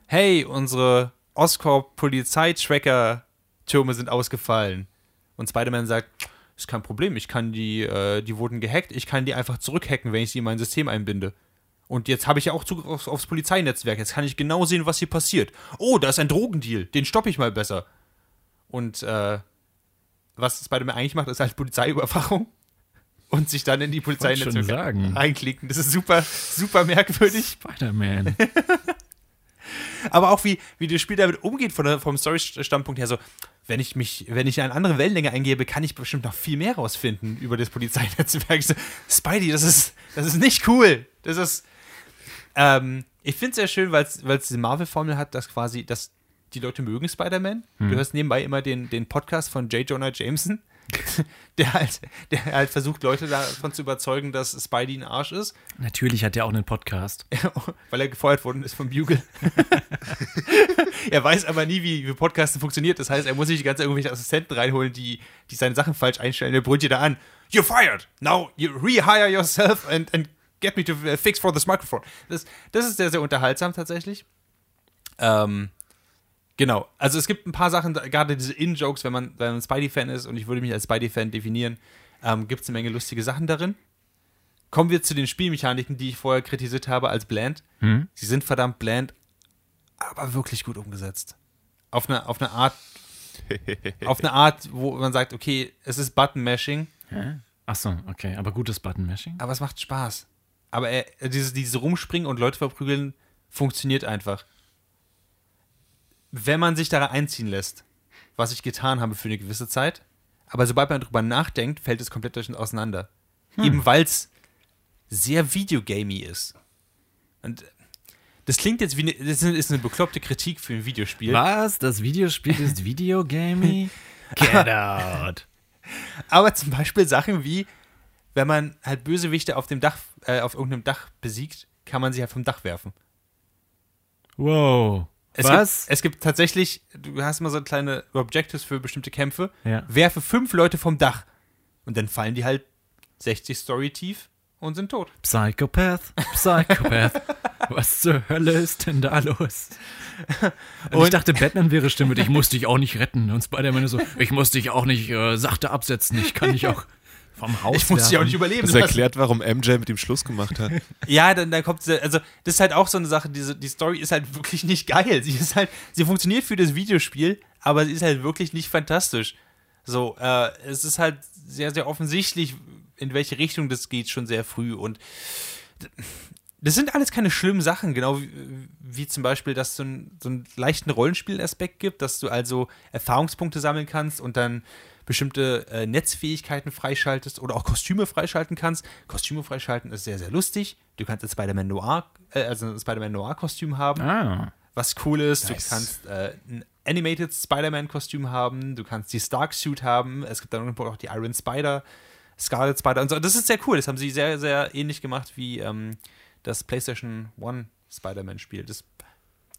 hey, unsere Oscorp-Polizei-Tracker-Türme sind ausgefallen. Und Spider-Man sagt, ist kein Problem, ich kann die, äh, die wurden gehackt, ich kann die einfach zurückhacken, wenn ich sie in mein System einbinde. Und jetzt habe ich ja auch Zugriff aufs, aufs Polizeinetzwerk, jetzt kann ich genau sehen, was hier passiert. Oh, da ist ein Drogendeal, den stoppe ich mal besser. Und äh, was Spider-Man eigentlich macht, ist halt Polizeiüberwachung und sich dann in die Polizeinetzwerke sagen. reinklicken. Das ist super, super merkwürdig. Spider-Man. Aber auch wie, wie das Spiel damit umgeht von vom Story-Standpunkt her, so, wenn ich mich, wenn ich eine andere Wellenlänge eingebe, kann ich bestimmt noch viel mehr rausfinden über das Polizeinetzwerk. So, Spidey, das ist, das ist nicht cool. Das ist, ähm, ich finde es sehr schön, weil es diese Marvel-Formel hat, dass quasi, dass die Leute mögen Spider-Man. Du hörst nebenbei immer den, den Podcast von J. Jonah Jameson, der halt, der halt versucht, Leute davon zu überzeugen, dass Spidey ein Arsch ist. Natürlich hat er auch einen Podcast. weil er gefeuert worden ist vom Bugle. er weiß aber nie, wie, wie Podcasten funktioniert. Das heißt, er muss sich die ganze Zeit irgendwelche Assistenten reinholen, die, die seine Sachen falsch einstellen. Er brüllt dir da an. You're fired. Now you rehire yourself and, and get me to fix for this microphone. Das, das ist sehr, sehr unterhaltsam tatsächlich. Ähm, genau. Also es gibt ein paar Sachen, gerade diese In-Jokes, wenn man, wenn man Spidey-Fan ist und ich würde mich als Spidey-Fan definieren, ähm, gibt es eine Menge lustige Sachen darin. Kommen wir zu den Spielmechaniken, die ich vorher kritisiert habe als bland. Hm? Sie sind verdammt bland, aber wirklich gut umgesetzt. Auf eine, auf eine Art, auf eine Art, wo man sagt, okay, es ist Button-Mashing? Achso, okay. Aber gutes Button-Mashing? aber es macht Spaß. Aber er, dieses, dieses Rumspringen und Leute verprügeln funktioniert einfach. Wenn man sich da einziehen lässt, was ich getan habe für eine gewisse Zeit, aber sobald man drüber nachdenkt, fällt es komplett durch- auseinander. Eben weil es sehr videogamey ist. Und das klingt jetzt wie eine, das ist eine bekloppte Kritik für ein Videospiel. Was? Das Videospiel ist Videogamey? Get out. Aber zum Beispiel Sachen wie, wenn man halt Bösewichte auf dem Dach, äh, auf irgendeinem Dach besiegt, kann man sie halt vom Dach werfen. Wow. Es Was? Gibt, es gibt tatsächlich, du hast mal so kleine Objectives für bestimmte Kämpfe. Ja. Werfe fünf Leute vom Dach. Und dann fallen die halt 60 Story tief und sind tot. Psychopath, Psychopath. Was zur Hölle ist denn da los? Und, ich Und- dachte, Batman wäre Stimme, ich muss dich auch nicht retten. Und Spider-Man so, ich muss dich auch nicht äh, sachte absetzen, ich kann dich auch vom Haus Ich muss sie auch nicht überleben Das erklärt, warum MJ mit dem Schluss gemacht hat. Ja, dann, dann kommt also das ist halt auch so eine Sache, diese, die Story ist halt wirklich nicht geil. Sie ist halt, sie funktioniert für das Videospiel, aber sie ist halt wirklich nicht fantastisch. So, äh, es ist halt sehr, sehr offensichtlich, in welche Richtung das geht, schon sehr früh. Und das sind alles keine schlimmen Sachen, genau wie, wie zum Beispiel, dass es so, einen- so einen leichten Rollenspielaspekt gibt, dass du also Erfahrungspunkte sammeln kannst und dann bestimmte äh, Netzfähigkeiten freischaltest oder auch Kostüme freischalten kannst. Kostüme freischalten ist sehr, sehr lustig. Du kannst ein Spider-Man Noir, äh, also ein Spider-Man Noir-Kostüm haben Ah, was cool ist. Nice. Du kannst äh, ein Animated Spider-Man-Kostüm haben, du kannst die Stark-Suit haben, es gibt dann irgendwo auch die Iron Spider, Scarlet Spider und so. Das ist sehr cool. Das haben sie sehr, sehr ähnlich gemacht wie ähm, das PlayStation One Spider-Man-Spiel. Das,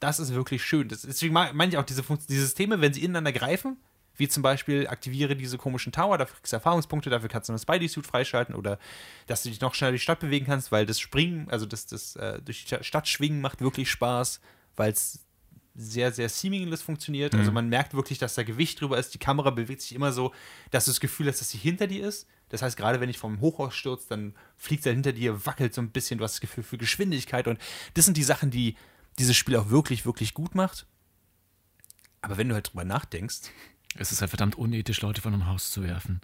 das ist wirklich schön. Das, deswegen meine ich auch diese, Funkt- diese Systeme, wenn sie ineinander greifen, wie zum Beispiel aktiviere diese komischen Tower, dafür kriegst du Erfahrungspunkte, dafür kannst du eine Spidey-Suit freischalten oder dass du dich noch schneller durch die Stadt bewegen kannst, weil das Springen, also das, das äh, durch die Stadt schwingen macht wirklich Spaß, weil es sehr, sehr seamless funktioniert. Also man merkt wirklich, dass da Gewicht drüber ist. Die Kamera bewegt sich immer so, dass du das Gefühl hast, dass sie hinter dir ist. Das heißt, gerade wenn ich vom Hochhaus stürze, dann fliegt er hinter dir, wackelt so ein bisschen, du hast das Gefühl für Geschwindigkeit. Und das sind die Sachen, die dieses Spiel auch wirklich, wirklich gut macht. Aber wenn du halt drüber nachdenkst, es ist halt verdammt unethisch, Leute von einem Haus zu werfen.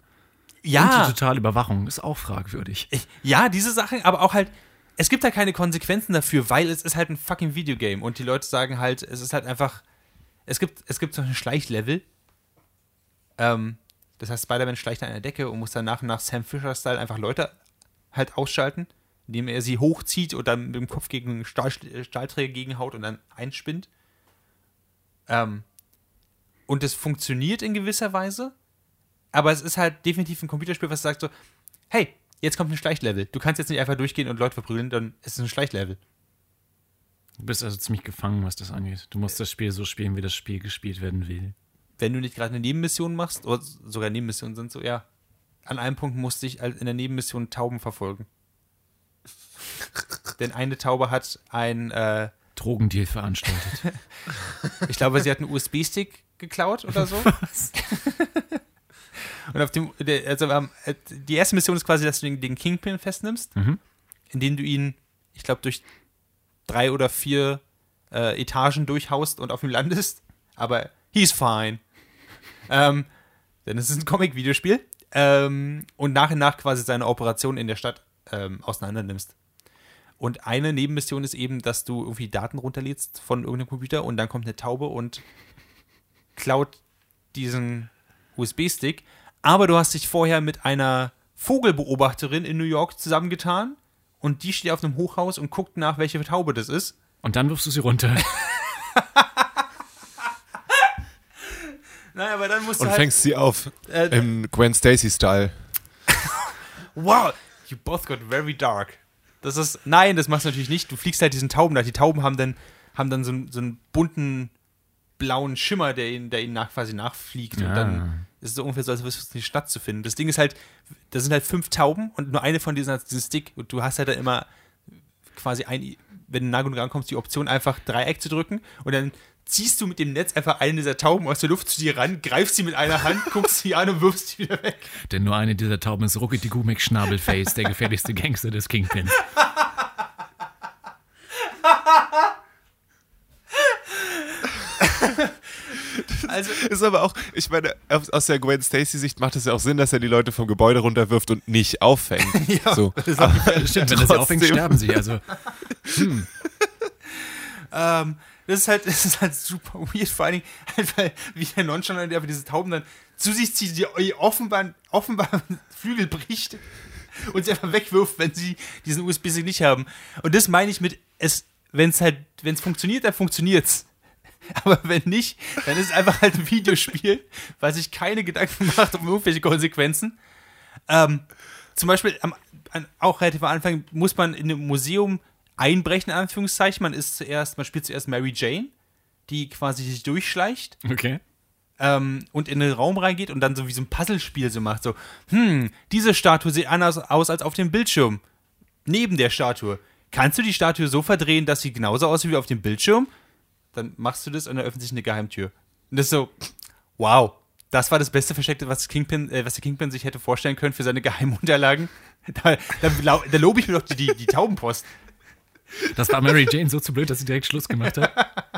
Und die ja, totale Überwachung ist auch fragwürdig. ja, diese Sachen, aber auch halt, es gibt da keine Konsequenzen dafür, weil es ist halt ein fucking Videogame und die Leute sagen halt, es ist halt einfach, es gibt, es gibt so ein Schleichlevel. Ähm, das heißt, Spider-Man schleicht an einer Decke und muss dann nach und nach Sam Fisher-Style einfach Leute halt ausschalten, indem er sie hochzieht und dann mit dem Kopf gegen einen Stahl, Stahlträger gegenhaut und dann einspinnt. Ähm, und es funktioniert in gewisser Weise, aber es ist halt definitiv ein Computerspiel, was sagt so, hey, jetzt kommt ein Schleichlevel. Du kannst jetzt nicht einfach durchgehen und Leute verprügeln, dann ist es ein Schleichlevel. Du bist also ziemlich gefangen, was das angeht. Du musst das Spiel so spielen, wie das Spiel gespielt werden will. Wenn du nicht gerade eine Nebenmission machst, oder sogar Nebenmissionen sind so, ja, an einem Punkt musste ich in der Nebenmission Tauben verfolgen. Denn eine Taube hat ein, äh, Drogendeal veranstaltet. ich glaube, sie hat einen USB-Stick geklaut oder so. Und auf dem, also ähm, äh, die erste Mission ist quasi, dass du den, den Kingpin festnimmst, Mhm. indem du ihn, ich glaube, durch drei oder vier äh, Etagen durchhaust und auf ihm landest. Aber he's fine. Ähm, denn es ist ein Comic-Videospiel. Ähm, und nach und nach quasi seine Operation in der Stadt ähm, auseinander nimmst. Und eine Nebenmission ist eben, dass du irgendwie Daten runterlädst von irgendeinem Computer und dann kommt eine Taube und klaut diesen USB-Stick. Aber du hast dich vorher mit einer Vogelbeobachterin in New York zusammengetan und die steht auf einem Hochhaus und guckt nach, welche Taube das ist. Und dann wirfst du sie runter. Naja, aber dann musst du Und halt. fängst sie auf äh, im Gwen Stacy-Style. Wow, you both got very dark. Das ist, nein, das machst du natürlich nicht. Du fliegst halt diesen Tauben nach. Die Tauben haben dann, haben dann so, einen- so einen bunten blauen Schimmer, der ihnen, der ihnen nach, quasi nachfliegt. Und Ah. dann ist es so ungefähr so, als würdest du die Stadt zu finden. Das Ding ist halt, da sind halt fünf Tauben und nur eine von diesen hat diesen Stick. Und du hast halt dann immer quasi ein, wenn du nah genug rankommst, die Option einfach Dreieck zu drücken. Und dann ziehst du mit dem Netz einfach eine dieser Tauben aus der Luft zu dir ran, greifst sie mit einer Hand, guckst sie an und wirfst sie wieder weg. Denn nur eine dieser Tauben ist Ruckety McSchnabelface, der gefährlichste Gangster des Kingpin. Also, Ist aber auch, ich meine, aus der Gwen Stacy-Sicht macht es ja auch Sinn, dass er die Leute vom Gebäude runterwirft und nicht auffängt. Ja, so. das Aber Stimmt, wenn er sie trotzdem- sterben sie. Also, Ähm, das ist halt, das ist halt super weird, vor allen Dingen, halt, weil, wie der Nonchalant, der aber diese Tauben dann zu sich zieht, die ihr offenbar, offenbar Flügel bricht und sie einfach wegwirft, wenn sie diesen USB-Stick nicht haben. Und das meine ich mit, es, wenn es halt, wenn es funktioniert, dann funktioniert's. Aber wenn nicht, dann ist es einfach halt ein Videospiel, weil sich keine Gedanken macht um irgendwelche Konsequenzen. Ähm, zum Beispiel am, an, auch relativ am Anfang muss man in einem Museum einbrechen, in Anführungszeichen. Man ist zuerst, man spielt zuerst Mary Jane, die quasi sich durchschleicht okay. ähm, und in den Raum reingeht und dann so wie so ein Puzzlespiel so macht. So, hm, diese Statue sieht anders aus als auf dem Bildschirm. Neben der Statue. Kannst du die Statue so verdrehen, dass sie genauso aussieht wie auf dem Bildschirm? Dann machst du das und dann öffnet sich eine Geheimtür. Und das ist so, wow. Das war das beste Versteckte, was, Kingpin, äh, was der Kingpin sich hätte vorstellen können für seine Geheimunterlagen. Da, da, da lobe ich mir doch die, die, die Taubenpost. Das war Mary Jane so zu blöd, dass sie direkt Schluss gemacht hat.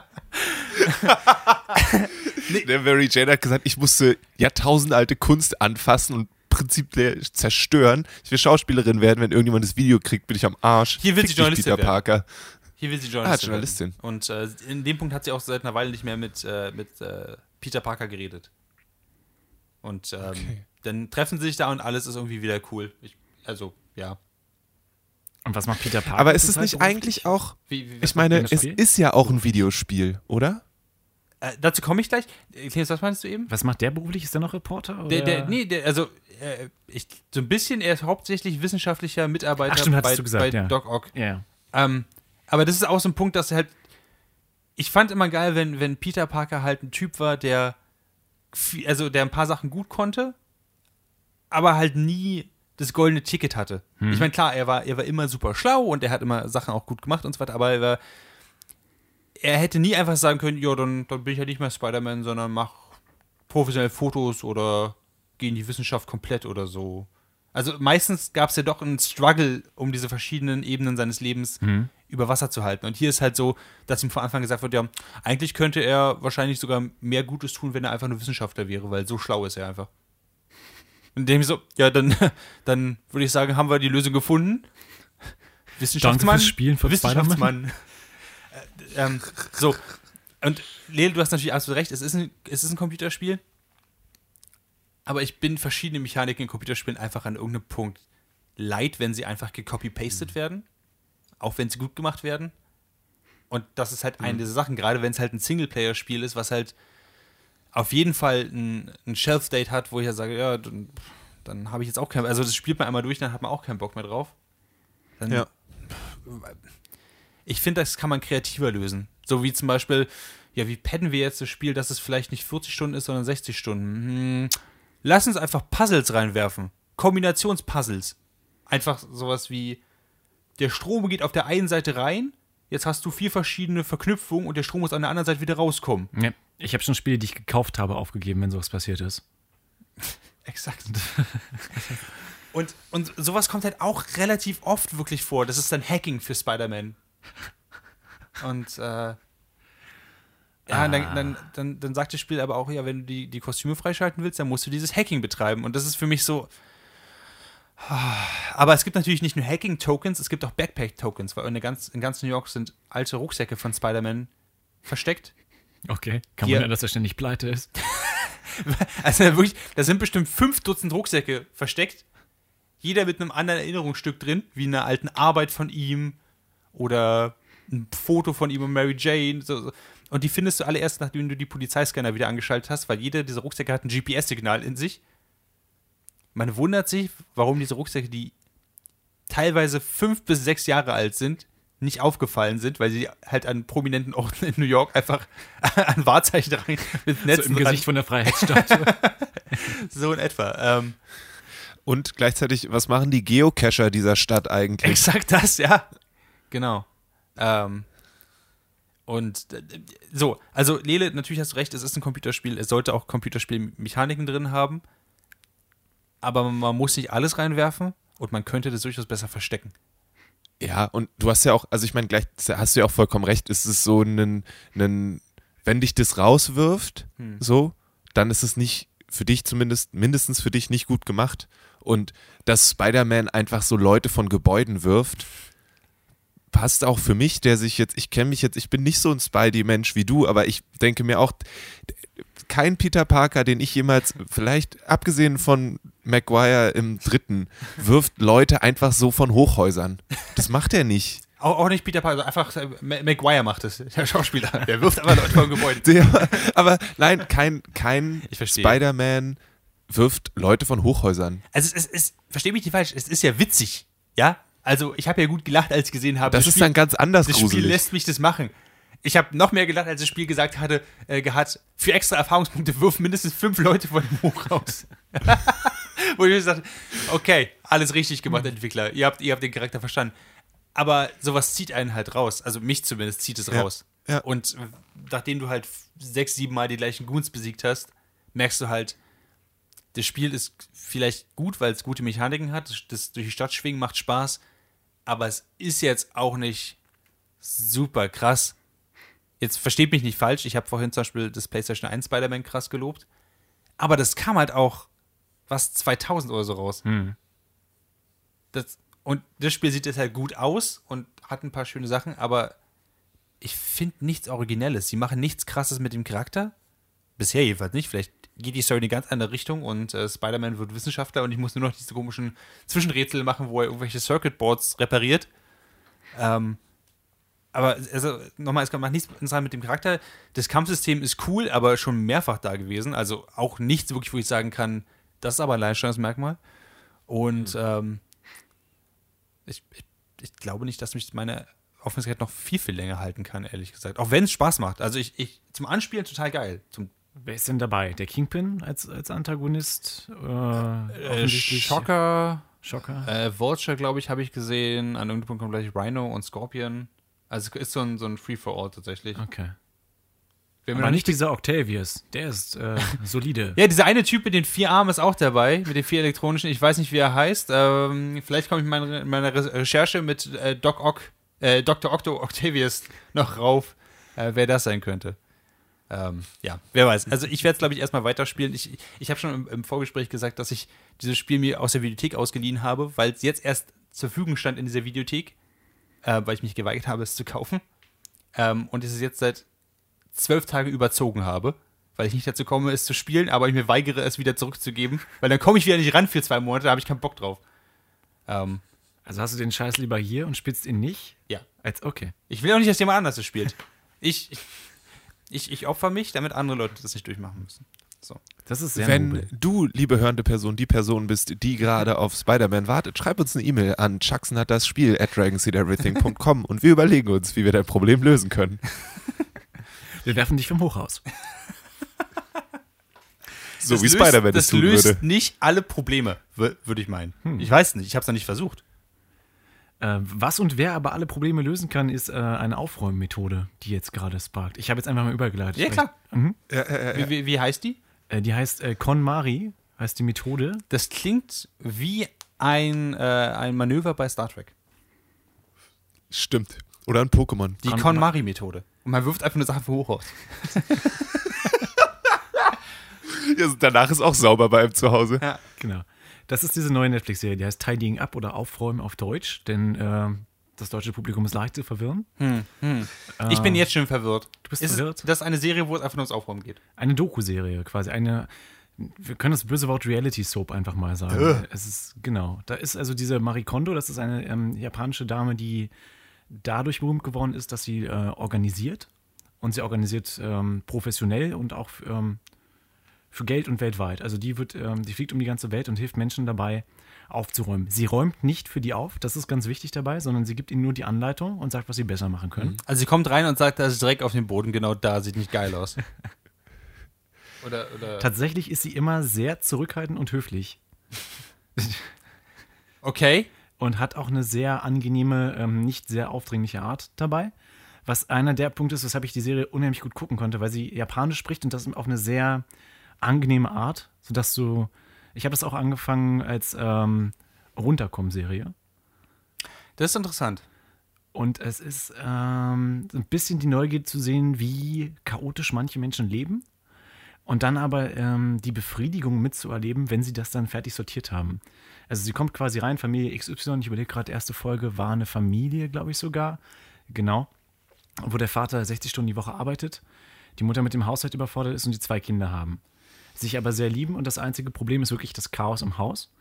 Der Mary Jane hat gesagt, ich musste jahrtausendalte Kunst anfassen und prinzipiell zerstören. Ich will Schauspielerin werden, wenn irgendjemand das Video kriegt, bin ich am Arsch. Hier will sie Journalistin Peter werden. Parker. Hier will sie Journalistin. Ah, Journalistin. Und äh, in dem Punkt hat sie auch seit einer Weile nicht mehr mit, äh, mit äh, Peter Parker geredet. Und ähm, Okay. dann treffen sie sich da und alles ist irgendwie wieder cool. Ich, also, ja. Und was macht Peter Parker? Aber ist es nicht eigentlich auch, Wie, wie, ich meine, es Spiel? ist ja auch ein Videospiel, oder? äh, dazu komme ich gleich. Äh, Clemens, was meinst du eben? Was macht der beruflich? Ist der noch Reporter? Oder? Der, der, nee, der, also, äh, ich, so ein bisschen, er ist hauptsächlich wissenschaftlicher Mitarbeiter Ach, stimmt, bei, du gesagt, bei ja. Doc Ock. Ja. Ähm, aber das ist auch so ein Punkt, dass er halt. Ich fand immer geil, wenn, wenn Peter Parker halt ein Typ war, der. viel- Also, der ein paar Sachen gut konnte, aber halt nie das goldene Ticket hatte. Ich meine, klar, er war, er war immer super schlau und er hat immer Sachen auch gut gemacht und so weiter, aber er war. Er hätte nie einfach sagen können, ja, dann, dann bin ich ja nicht mehr Spider-Man, sondern mach professionell Fotos oder geh in die Wissenschaft komplett oder so. Also meistens gab es ja doch einen Struggle, um diese verschiedenen Ebenen seines Lebens über Wasser zu halten. Und hier ist halt so, dass ihm von Anfang gesagt wird, ja, eigentlich könnte er wahrscheinlich sogar mehr Gutes tun, wenn er einfach nur Wissenschaftler wäre, weil so schlau ist er einfach. Und dem so, ja, dann, dann würde ich sagen, haben wir die Lösung gefunden. Wissenschaftsmann. fürs Spielen von Wissenschaftsmann. äh, ähm, so. Und Lele, du hast natürlich absolut recht, es ist ein, es ist ein Computerspiel. Aber ich bin verschiedene Mechaniken in Computerspielen einfach an irgendeinem Punkt leid, wenn sie einfach gecopy-pasted werden. Auch wenn sie gut gemacht werden. Und das ist halt eine dieser Sachen, gerade wenn es halt ein Singleplayer-Spiel ist, was halt auf jeden Fall ein, ein Shelf-Date hat, wo ich ja sage, ja, dann, dann habe ich jetzt auch keinen, also das spielt man einmal durch, dann hat man auch keinen Bock mehr drauf. Dann, Ja. Ich finde, das kann man kreativer lösen. So wie zum Beispiel, ja, wie padden wir jetzt das Spiel, dass es vielleicht nicht 40 Stunden ist, sondern 60 Stunden? Hm, lass uns einfach Puzzles reinwerfen. Kombinationspuzzles. Einfach sowas wie, der Strom geht auf der einen Seite rein, jetzt hast du vier verschiedene Verknüpfungen und der Strom muss an der anderen Seite wieder rauskommen. ja. Ich habe schon Spiele, die ich gekauft habe, aufgegeben, wenn sowas passiert ist. Exakt. und, und sowas kommt halt auch relativ oft wirklich vor. Das ist dann Hacking für Spider-Man. Und äh, Ja, dann, dann, dann, dann sagt das Spiel aber auch, ja, wenn du die, die Kostüme freischalten willst, dann musst du dieses Hacking betreiben. Und das ist für mich so. Aber es gibt natürlich nicht nur Hacking-Tokens, es gibt auch Backpack-Tokens, weil in, ganz, in ganz New York sind alte Rucksäcke von Spider-Man versteckt. Okay. Kann man ja, dass er ständig pleite ist. Also wirklich, da sind bestimmt fünf Dutzend Rucksäcke versteckt. Jeder mit einem anderen Erinnerungsstück drin, wie einer alten Arbeit von ihm oder ein Foto von ihm und Mary Jane. So. Und die findest du alle erst, nachdem du die Polizeiscanner wieder angeschaltet hast, weil jeder dieser Rucksäcke hat ein GPS-Signal in sich. Man wundert sich, warum diese Rucksäcke, die teilweise fünf bis sechs Jahre alt sind, nicht aufgefallen sind, weil sie halt an prominenten Orten in New York einfach an Wahrzeichen rein mit So Netzen im dran- Gesicht von der Freiheitsstatue. so in etwa. Ähm, Und gleichzeitig, was machen die Geocacher dieser Stadt eigentlich? exakt das, ja. Genau. Ähm, und äh, so, also Lele, natürlich hast du recht, es ist ein Computerspiel, es sollte auch Computerspielmechaniken drin haben, aber man muss nicht alles reinwerfen und man könnte das durchaus besser verstecken. Ja, und du hast ja auch, also ich meine, gleich hast du ja auch vollkommen recht, es ist so ein, ein wenn dich das rauswirft, Hm. so, dann ist es nicht, für dich zumindest, mindestens für dich nicht gut gemacht. Und dass Spider-Man einfach so Leute von Gebäuden wirft, passt auch für mich, der sich jetzt, ich kenne mich jetzt, ich bin nicht so ein Spidey-Mensch wie du, aber ich denke mir auch, kein Peter Parker, den ich jemals, vielleicht abgesehen von Maguire im dritten, wirft Leute einfach so von Hochhäusern. Das macht er nicht. Auch, auch nicht Peter Parker, einfach äh, Ma- Maguire macht es, der Schauspieler. Der wirft aber Leute vom Gebäude. Der, aber nein, kein, kein verstehe. Spider-Man wirft Leute von Hochhäusern. Also es ist, versteh mich nicht falsch, es ist ja witzig, ja? Also ich habe ja gut gelacht, als ich gesehen habe, Das ist dann ganz anders das Spiel gruselig. lässt mich das machen. Ich habe noch mehr gelacht, als das Spiel gesagt hatte, äh, gehabt, für extra Erfahrungspunkte wirf mindestens fünf Leute von dem Hochhaus. Wo ich mir gesagt okay, alles richtig gemacht, Entwickler. Ihr habt, ihr habt den Charakter verstanden. Aber sowas zieht einen halt raus. Also mich zumindest zieht es Ja, raus. ja. Und nachdem du halt sechs, sieben Mal die gleichen Goons besiegt hast, merkst du halt, das Spiel ist vielleicht gut, weil es gute Mechaniken hat. Das, das durch die Stadt schwingen macht Spaß. Aber es ist jetzt auch nicht super krass. Jetzt versteht mich nicht falsch. Ich habe vorhin zum Beispiel das PlayStation 1 Spider-Man krass gelobt. Aber das kam halt auch was 2000 oder so raus. Das, und das Spiel sieht jetzt halt gut aus und hat ein paar schöne Sachen, aber ich finde nichts Originelles. Sie machen nichts Krasses mit dem Charakter. Bisher jedenfalls nicht. Vielleicht geht die Story in eine ganz andere Richtung und äh, Spider-Man wird Wissenschaftler und ich muss nur noch diese komischen Zwischenrätsel machen, wo er irgendwelche Circuitboards repariert. Ähm, aber also, nochmal, es macht nichts mit dem Charakter. Das Kampfsystem ist cool, aber schon mehrfach da gewesen. Also auch nichts wirklich, wo ich sagen kann, das ist aber ein Alleinstellungsmerkmal. Und ähm, ich, ich, ich glaube nicht, dass mich meine Aufmerksamkeit noch viel, viel länger halten kann, ehrlich gesagt. Auch wenn es Spaß macht. Also ich, ich zum Anspielen total geil. Zum Wer ist denn dabei? Der Kingpin als, als Antagonist? Äh, äh, Schocker, Schocker. äh, Vulture, glaube ich, habe ich gesehen. An irgendeinem Punkt kommt gleich Rhino und Scorpion. Also ist so ein, so ein Free-for-All tatsächlich. Okay. Wer mir Aber nicht dieser Octavius. Der ist äh, solide. Ja, dieser eine Typ mit den vier Armen ist auch dabei, mit den vier elektronischen. Ich weiß nicht, wie er heißt. Ähm, vielleicht komme ich in meiner, in meiner Re- Recherche mit äh, Doc Ock, äh, Dr. Octo Octavius noch rauf, äh, wer das sein könnte. Ähm, ja, wer weiß. Also ich werde es, glaube ich, erstmal weiterspielen. Ich, ich habe schon im, im Vorgespräch gesagt, dass ich dieses Spiel mir aus der Videothek ausgeliehen habe, weil es jetzt erst zur Verfügung stand in dieser Videothek, äh, weil ich mich geweigert habe, es zu kaufen. Ähm, und ich es jetzt seit zwölf Tage überzogen habe, weil ich nicht dazu komme, es zu spielen, aber ich mir weigere, es wieder zurückzugeben, weil dann komme ich wieder nicht ran für zwei Monate, da habe ich keinen Bock drauf. Ähm, Also hast du den Scheiß lieber hier und spielst ihn nicht? ja. Als okay. Ich will auch nicht, dass jemand anders es spielt. Ich, ich, ich opfer mich, damit andere Leute das nicht durchmachen müssen. So. Das ist sehr Wenn nobel. du, liebe hörende Person, die Person bist, die gerade auf Spider-Man wartet, schreib uns eine E-Mail an Chuckson hat das Spiel at dragonseedeverything.com und wir überlegen uns, wie wir dein Problem lösen können. Wir werfen dich vom Hochhaus. So Das wie löst- Spider-Man es Das tun löst würde. nicht alle Probleme, wür- würde ich meinen. Hm. Ich weiß nicht, ich habe es noch nicht versucht. Äh, was und wer aber alle Probleme lösen kann, ist äh, eine Aufräummethode, die jetzt gerade sparkt. Ich habe jetzt einfach mal übergeleitet. Ja, klar. Mhm. Wie, wie, wie heißt die? Äh, die heißt äh, KonMari, heißt die Methode. Das klingt wie ein, äh, ein Manöver bei Star Trek. Stimmt. Oder ein Pokémon. Die Kon- KonMari-Methode. Und man wirft einfach eine Sache hoch aus. Ja, danach ist auch sauber bei ihm zu Hause. Ja. Genau. Das ist diese neue Netflix-Serie, die heißt Tidying Up oder Aufräumen auf Deutsch, denn äh, das deutsche Publikum ist leicht zu verwirren. Ich bin jetzt schon verwirrt. Du bist ist verwirrt? Es, das ist eine Serie, wo es einfach nur ums Aufräumen geht. Eine Doku-Serie, quasi eine. Wir können das böse Wort Reality Soap einfach mal sagen. Es ist, genau. Da ist also diese Marie Kondo, das ist eine ähm, japanische Dame, die dadurch berühmt geworden ist, dass sie äh, organisiert. Und sie organisiert ähm, professionell und auch ähm, für Geld und weltweit. Also die wird, ähm, die fliegt um die ganze Welt und hilft Menschen dabei, aufzuräumen. Sie räumt nicht für die auf, das ist ganz wichtig dabei, sondern sie gibt ihnen nur die Anleitung und sagt, was sie besser machen können. Also sie kommt rein und sagt, da ist Dreck auf dem Boden, genau da, sieht nicht geil aus. oder, oder. Tatsächlich ist sie immer sehr zurückhaltend und höflich. Okay. und hat auch eine sehr angenehme, ähm, nicht sehr aufdringliche Art dabei. Was einer der Punkte ist, weshalb ich die Serie unheimlich gut gucken konnte, weil sie Japanisch spricht und das auf eine sehr angenehme Art, sodass du. Ich habe das auch angefangen als ähm, Runterkommen-Serie. Das ist interessant. Und es ist ähm, ein bisschen die Neugier zu sehen, wie chaotisch manche Menschen leben. Und dann aber ähm, die Befriedigung mitzuerleben, wenn sie das dann fertig sortiert haben. Also sie kommt quasi rein, Familie XY, ich überlege gerade, erste Folge war eine Familie, glaube ich sogar. Genau. Wo der Vater 60 Stunden die Woche arbeitet, die Mutter mit dem Haushalt überfordert ist und die zwei Kinder haben. Sich aber sehr lieben und das einzige Problem ist wirklich das Chaos im Haus.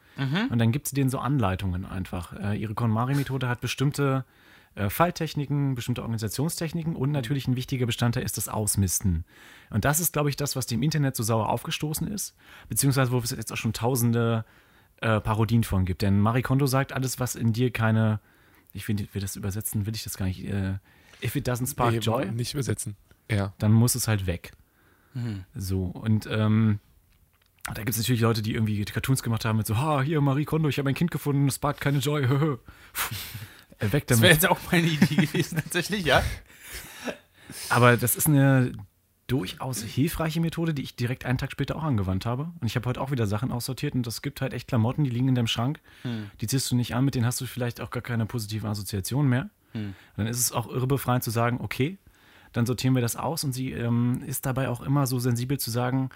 Und dann gibt sie denen so Anleitungen einfach. Äh, ihre KonMari-Methode hat bestimmte äh, Falltechniken, bestimmte Organisationstechniken und natürlich ein wichtiger Bestandteil ist das Ausmisten. Und das ist, glaube ich, das, was dem Internet so sauer aufgestoßen ist, beziehungsweise wo es jetzt auch schon tausende äh, Parodien von gibt. Denn Marie Kondo sagt, alles, was in dir keine, ich will, will das übersetzen, will ich das gar nicht, äh, if it doesn't spark Nee, joy, Nicht übersetzen. Ja. dann muss es halt weg. So, und ähm, da gibt es natürlich Leute, die irgendwie Cartoons gemacht haben mit so, ha, hier, Marie Kondo, ich habe ein Kind gefunden, es sparkt keine Joy. Äh, weg Das damit. wäre jetzt auch meine Idee gewesen, tatsächlich, ja. Aber das ist eine durchaus hilfreiche Methode, die ich direkt einen Tag später auch angewandt habe. Und ich habe heute auch wieder Sachen aussortiert und es gibt halt echt Klamotten, die liegen in deinem Schrank. Die ziehst du nicht an, mit denen hast du vielleicht auch gar keine positive Assoziation mehr. Und dann ist es auch irre befreiend zu sagen, okay, dann sortieren wir das aus und sie ähm, ist dabei auch immer so sensibel zu sagen,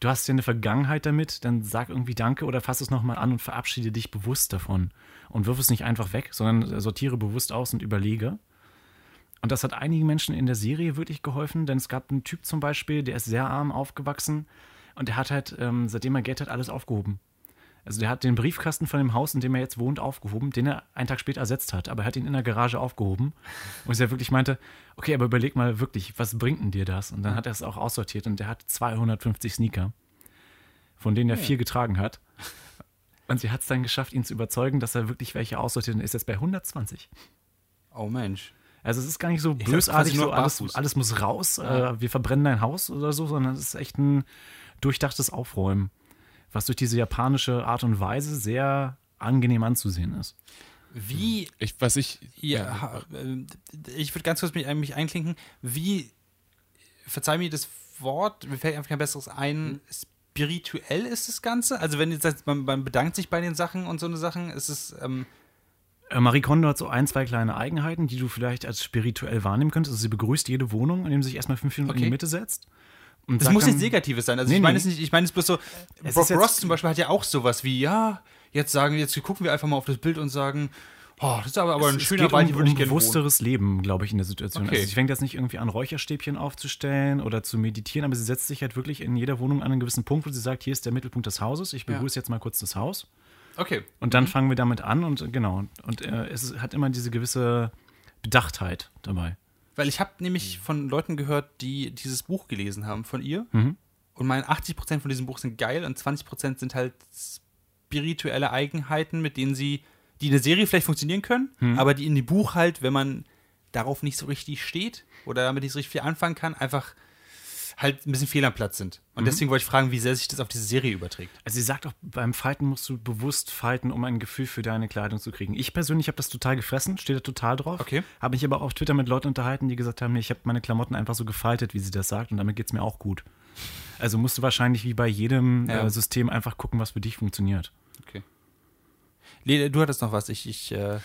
du hast ja eine Vergangenheit damit, dann sag irgendwie Danke oder fass es nochmal an und verabschiede dich bewusst davon. Und wirf es nicht einfach weg, sondern sortiere bewusst aus und überlege. Und das hat einigen Menschen in der Serie wirklich geholfen, denn es gab einen Typ zum Beispiel, der ist sehr arm aufgewachsen und der hat halt, ähm, seitdem er Geld hat, alles aufgehoben. Also der hat den Briefkasten von dem Haus, in dem er jetzt wohnt, aufgehoben, den er einen Tag später ersetzt hat, aber er hat ihn in der Garage aufgehoben. Und er wirklich meinte, okay, aber überleg mal wirklich, was bringt denn dir das? Und dann hat er es auch aussortiert und der hat 250 Sneaker, von denen er vier getragen hat. Und sie hat es dann geschafft, ihn zu überzeugen, dass er wirklich welche aussortiert und ist jetzt bei 120. Oh Mensch. Also es ist gar nicht so bösartig, so alles, alles muss raus, äh, wir verbrennen dein Haus oder so, sondern es ist echt ein durchdachtes Aufräumen, was durch diese japanische Art und Weise sehr angenehm anzusehen ist. Wie Ich, was ich. Ja, äh, ich würde ganz kurz mich, mich einklinken. Wie, verzeih mir das Wort, mir fällt einfach kein besseres ein, spirituell ist das Ganze? Also wenn jetzt man, man bedankt sich bei den Sachen und so eine Sachen, ist es, ähm, Äh, Marie Kondo hat so ein, zwei kleine Eigenheiten, die du vielleicht als spirituell wahrnehmen könntest. Also sie begrüßt jede Wohnung, indem sie sich erstmal fünf Minuten in Okay. die Mitte setzt. Und das muss nichts Negatives sein. Also Nee, ich meine nee. es nicht, ich meine es bloß so, Es Bob Ross zum Beispiel hat ja auch sowas wie, ja, jetzt sagen wir, jetzt gucken wir einfach mal auf das Bild und sagen, oh, das ist aber, aber ein es schöner Wald, um, würde ich um gerne bewussteres Leben, glaube ich, in der Situation. Okay. Also sie fängt jetzt nicht irgendwie an, Räucherstäbchen aufzustellen oder zu meditieren, aber sie setzt sich halt wirklich in jeder Wohnung an einen gewissen Punkt, wo sie sagt, hier ist der Mittelpunkt des Hauses, ich Ja. begrüße jetzt mal kurz das Haus. Okay. Und dann fangen wir damit an und äh, genau. Und äh, es hat immer diese gewisse Bedachtheit dabei. Weil ich habe nämlich von Leuten gehört, die dieses Buch gelesen haben von ihr. Mhm. Und meine 80% von diesem Buch sind geil und 20% sind halt spirituelle Eigenheiten, mit denen sie, die in der Serie vielleicht funktionieren können, aber die in dem Buch halt, wenn man darauf nicht so richtig steht oder damit nicht so richtig viel anfangen kann, einfach halt ein bisschen fehl am Platz sind. Und deswegen wollte ich fragen, wie sehr sich das auf diese Serie überträgt. Also sie sagt auch, beim Fighten musst du bewusst fighten, um ein Gefühl für deine Kleidung zu kriegen. Ich persönlich habe das total gefressen, steht da total drauf. Okay. Habe mich aber auch auf Twitter mit Leuten unterhalten, die gesagt haben, nee, ich habe meine Klamotten einfach so gefaltet, wie sie das sagt und damit geht es mir auch gut. Also musst du wahrscheinlich wie bei jedem Ja. äh, System einfach gucken, was für dich funktioniert. Okay. Lele, du hattest noch was. Ich, ich, äh,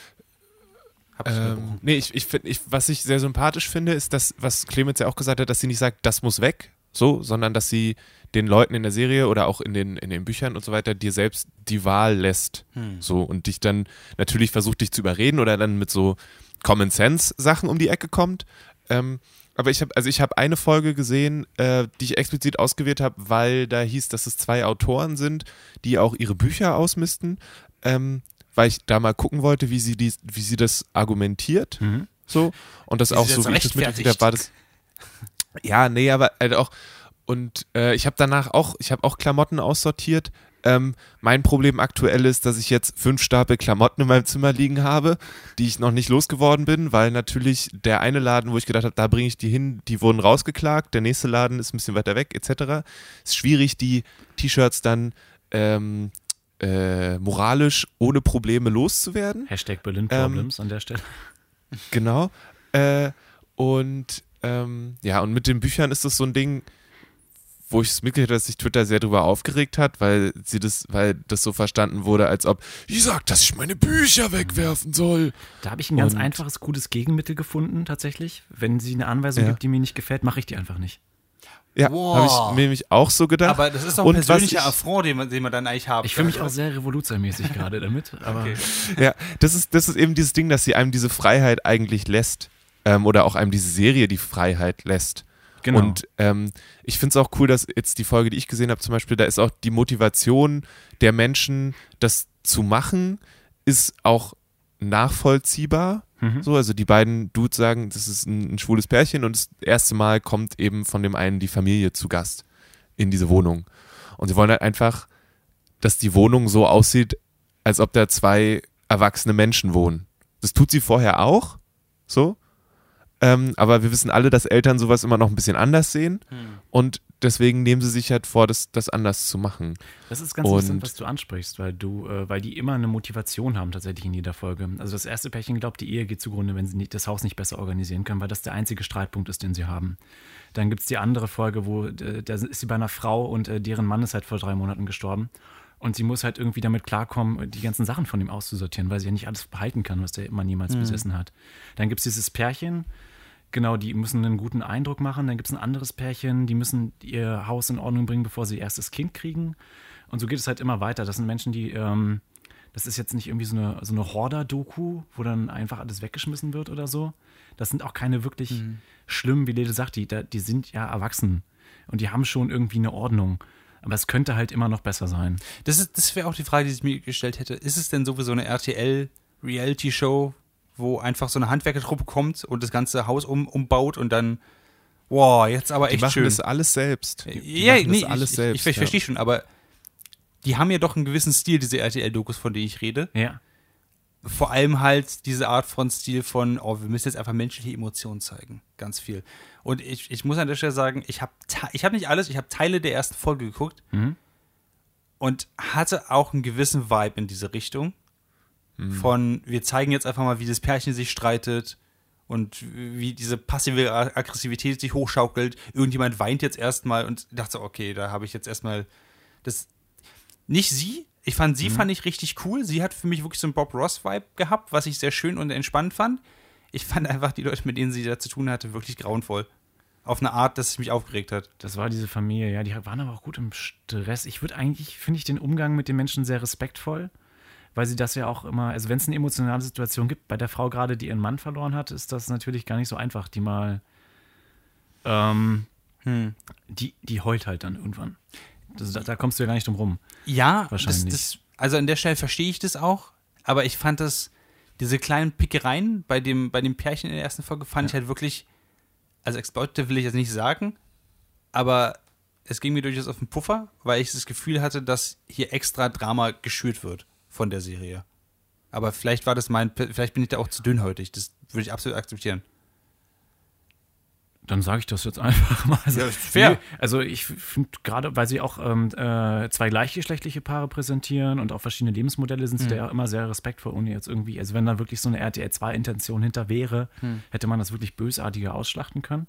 Ähm, nee, ich, ich finde, ich, was ich sehr sympathisch finde, ist das, was Clemens ja auch gesagt hat, dass sie nicht sagt, das muss weg, so, sondern dass sie den Leuten in der Serie oder auch in den, in den Büchern und so weiter dir selbst die Wahl lässt. Hm. So, und dich dann natürlich versucht, dich zu überreden oder dann mit so Common Sense Sachen um die Ecke kommt. Ähm, aber ich habe, also ich habe eine Folge gesehen, äh, die ich explizit ausgewählt habe, weil da hieß, dass es zwei Autoren sind, die auch ihre Bücher ausmisten, ähm, weil ich da mal gucken wollte, wie sie die, wie sie das argumentiert, Mhm. so und das Wie auch so das wie ich das mitgekriegt habe, war das. Ja, nee, aber halt auch und äh, ich habe danach auch, ich habe auch Klamotten aussortiert. Ähm, mein Problem aktuell ist, dass ich jetzt fünf Stapel Klamotten in meinem Zimmer liegen habe, die ich noch nicht losgeworden bin, weil natürlich der eine Laden, wo ich gedacht habe, da bringe ich die hin, die wurden rausgeklagt, der nächste Laden ist ein bisschen weiter weg, etc. Es ist schwierig, die T-Shirts dann ähm, äh, moralisch ohne Probleme loszuwerden. Hashtag Berlin Ähm, Problems an der Stelle. Genau. Äh, und ähm, ja, und mit den Büchern ist das so ein Ding, wo ich es mitgekriegt habe, dass sich Twitter sehr darüber aufgeregt hat, weil sie das, weil das so verstanden wurde, als ob ich sag, dass ich meine Bücher wegwerfen soll. Da habe ich ein ganz und- einfaches, gutes Gegenmittel gefunden, tatsächlich. Wenn sie eine Anweisung Ja. gibt, die mir nicht gefällt, mache ich die einfach nicht. Ja, Wow. habe ich mir nämlich auch so gedacht. Aber das ist doch Und ein persönlicher ich- Affront, den man, den man dann eigentlich haben Ich fühle mich auch sehr revoluzermäßig gerade damit, aber Okay. Ja, das ist, das ist eben dieses Ding, dass sie einem diese Freiheit eigentlich lässt. Ähm, oder auch einem diese Serie die Freiheit lässt. genau. Und ähm, ich finde es auch cool, dass jetzt die Folge, die ich gesehen habe, zum Beispiel, da ist auch die Motivation der Menschen, das zu machen, ist auch nachvollziehbar. Mhm. So, also die beiden Dudes sagen, das ist ein, ein schwules Pärchen und das erste Mal kommt eben von dem einen die Familie zu Gast in diese Wohnung. Und sie wollen halt einfach, dass die Wohnung so aussieht, als ob da zwei erwachsene Menschen wohnen. Das tut sie vorher auch, so. Ähm, aber wir wissen alle, dass Eltern sowas immer noch ein bisschen anders sehen. Hm. Und deswegen nehmen sie sich halt vor, das, das anders zu machen. Das ist ganz Und- interessant, was du ansprichst, weil du, äh, weil die immer eine Motivation haben tatsächlich in jeder Folge. Also das erste Pärchen glaubt, die Ehe geht zugrunde, wenn sie nicht, das Haus nicht besser organisieren können, weil das der einzige Streitpunkt ist, den sie haben. Dann gibt es die andere Folge, wo äh, da ist sie bei einer Frau und äh, deren Mann ist halt vor drei Monaten gestorben. Und sie muss halt irgendwie damit klarkommen, die ganzen Sachen von ihm auszusortieren, weil sie ja nicht alles behalten kann, was der Mann jemals besessen hat. Dann gibt es dieses Pärchen, genau, die müssen einen guten Eindruck machen. Dann gibt es ein anderes Pärchen, die müssen ihr Haus in Ordnung bringen, bevor sie ihr erstes Kind kriegen. Und so geht es halt immer weiter. Das sind Menschen, die, ähm, das ist jetzt nicht irgendwie so eine, so eine Horder-Doku, wo dann einfach alles weggeschmissen wird oder so. Das sind auch keine wirklich schlimmen, wie Lede sagt, die, die sind ja erwachsen und die haben schon irgendwie eine Ordnung. Aber es könnte halt immer noch besser sein. Das, ist- das wäre auch die Frage, die ich mir gestellt hätte. Ist es denn sowieso eine RTL-Reality-Show, wo einfach so eine Handwerkertruppe kommt und das ganze Haus um, umbaut und dann, wow, jetzt aber Die echt machen schön. das alles selbst. Die, die ja, nee, alles ich, selbst. ich, ich verstehe schon, aber die haben ja doch einen gewissen Stil, diese RTL-Dokus, von denen ich rede. Ja. Vor allem halt diese Art von Stil von, oh, wir müssen jetzt einfach menschliche Emotionen zeigen. Ganz viel. Und ich, ich muss an der Stelle sagen, ich habe ich hab nicht alles, ich habe Teile der ersten Folge geguckt Mhm. und hatte auch einen gewissen Vibe in diese Richtung. Von, wir zeigen jetzt einfach mal, wie das Pärchen sich streitet und wie diese passive Aggressivität sich hochschaukelt. Irgendjemand weint jetzt erstmal und dachte, okay, da habe ich jetzt erstmal das. Nicht sie. Ich fand sie fand ich richtig cool. Sie hat für mich wirklich so einen Bob Ross-Vibe gehabt, was ich sehr schön und entspannt fand. Ich fand einfach die Leute, mit denen sie da zu tun hatte, wirklich grauenvoll. Auf eine Art, dass es mich aufgeregt hat. Das war diese Familie, ja, die waren aber auch gut im Stress. Ich würde eigentlich, finde ich den Umgang mit den Menschen sehr respektvoll, weil sie das ja auch immer, also wenn es eine emotionale Situation gibt, bei der Frau gerade, die ihren Mann verloren hat, ist das natürlich gar nicht so einfach, die mal, ähm, Hm. die, die heult halt dann irgendwann. Das, da, da kommst du ja gar nicht drum rum. Ja, das, Wahrscheinlich. das, also an der Stelle verstehe ich das auch, aber ich fand das, diese kleinen Pickereien bei dem, bei dem Pärchen in der ersten Folge fand ich halt wirklich, also exploitative will ich jetzt nicht sagen, aber es ging mir durchaus auf den Puffer, weil ich das Gefühl hatte, dass hier extra Drama geschürt wird von der Serie. Aber vielleicht war das mein, vielleicht bin ich da auch zu dünnhäutig, das würde ich absolut akzeptieren. Dann sage ich das jetzt einfach mal. Also, Ja, fair. Nee, also ich finde gerade, weil sie auch ähm, äh, zwei gleichgeschlechtliche Paare präsentieren und auch verschiedene Lebensmodelle, sind sie da ja immer sehr respektvoll, ohne jetzt irgendwie, also wenn da wirklich so eine RTL-2-Intention hinter wäre, hätte man das wirklich bösartiger ausschlachten können.